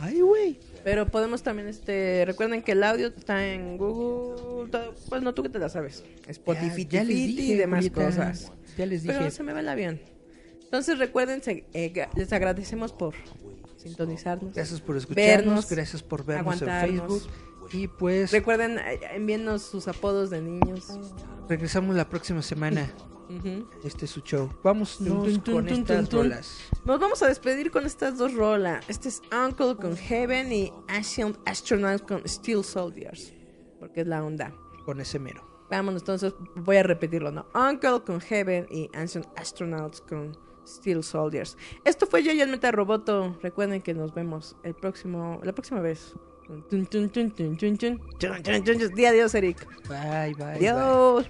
Ay, güey. Pero podemos también, este, recuerden que el audio está en Google, todo- pues no tú que te la sabes, Spotify Ya- ya les y dije, demás Julieta. cosas. Ya les dije. Pero se me va el avión. Entonces recuerden, eh, les agradecemos por sintonizarnos. Gracias por escucharnos, vernos, gracias por vernos en. Facebook. Y pues Recuerden, eh, envíennos sus apodos de niños. regresamos la próxima semana. Este es su show. Vamos con estas rolas. Nos vamos a despedir con estas dos rolas. Este es Uncle con Heaven y Ancient Astronauts con Steel Soldiers. Porque es la onda. Con ese mero. Vámonos, entonces voy a repetirlo, ¿no? Uncle con Heaven y Ancient Astronauts con Steel Soldiers. Esto fue Yo y el Meta Roboto. Recuerden que nos vemos el próximo, la próxima vez. Di adiós, Eric. Bye, bye. bye. Adiós.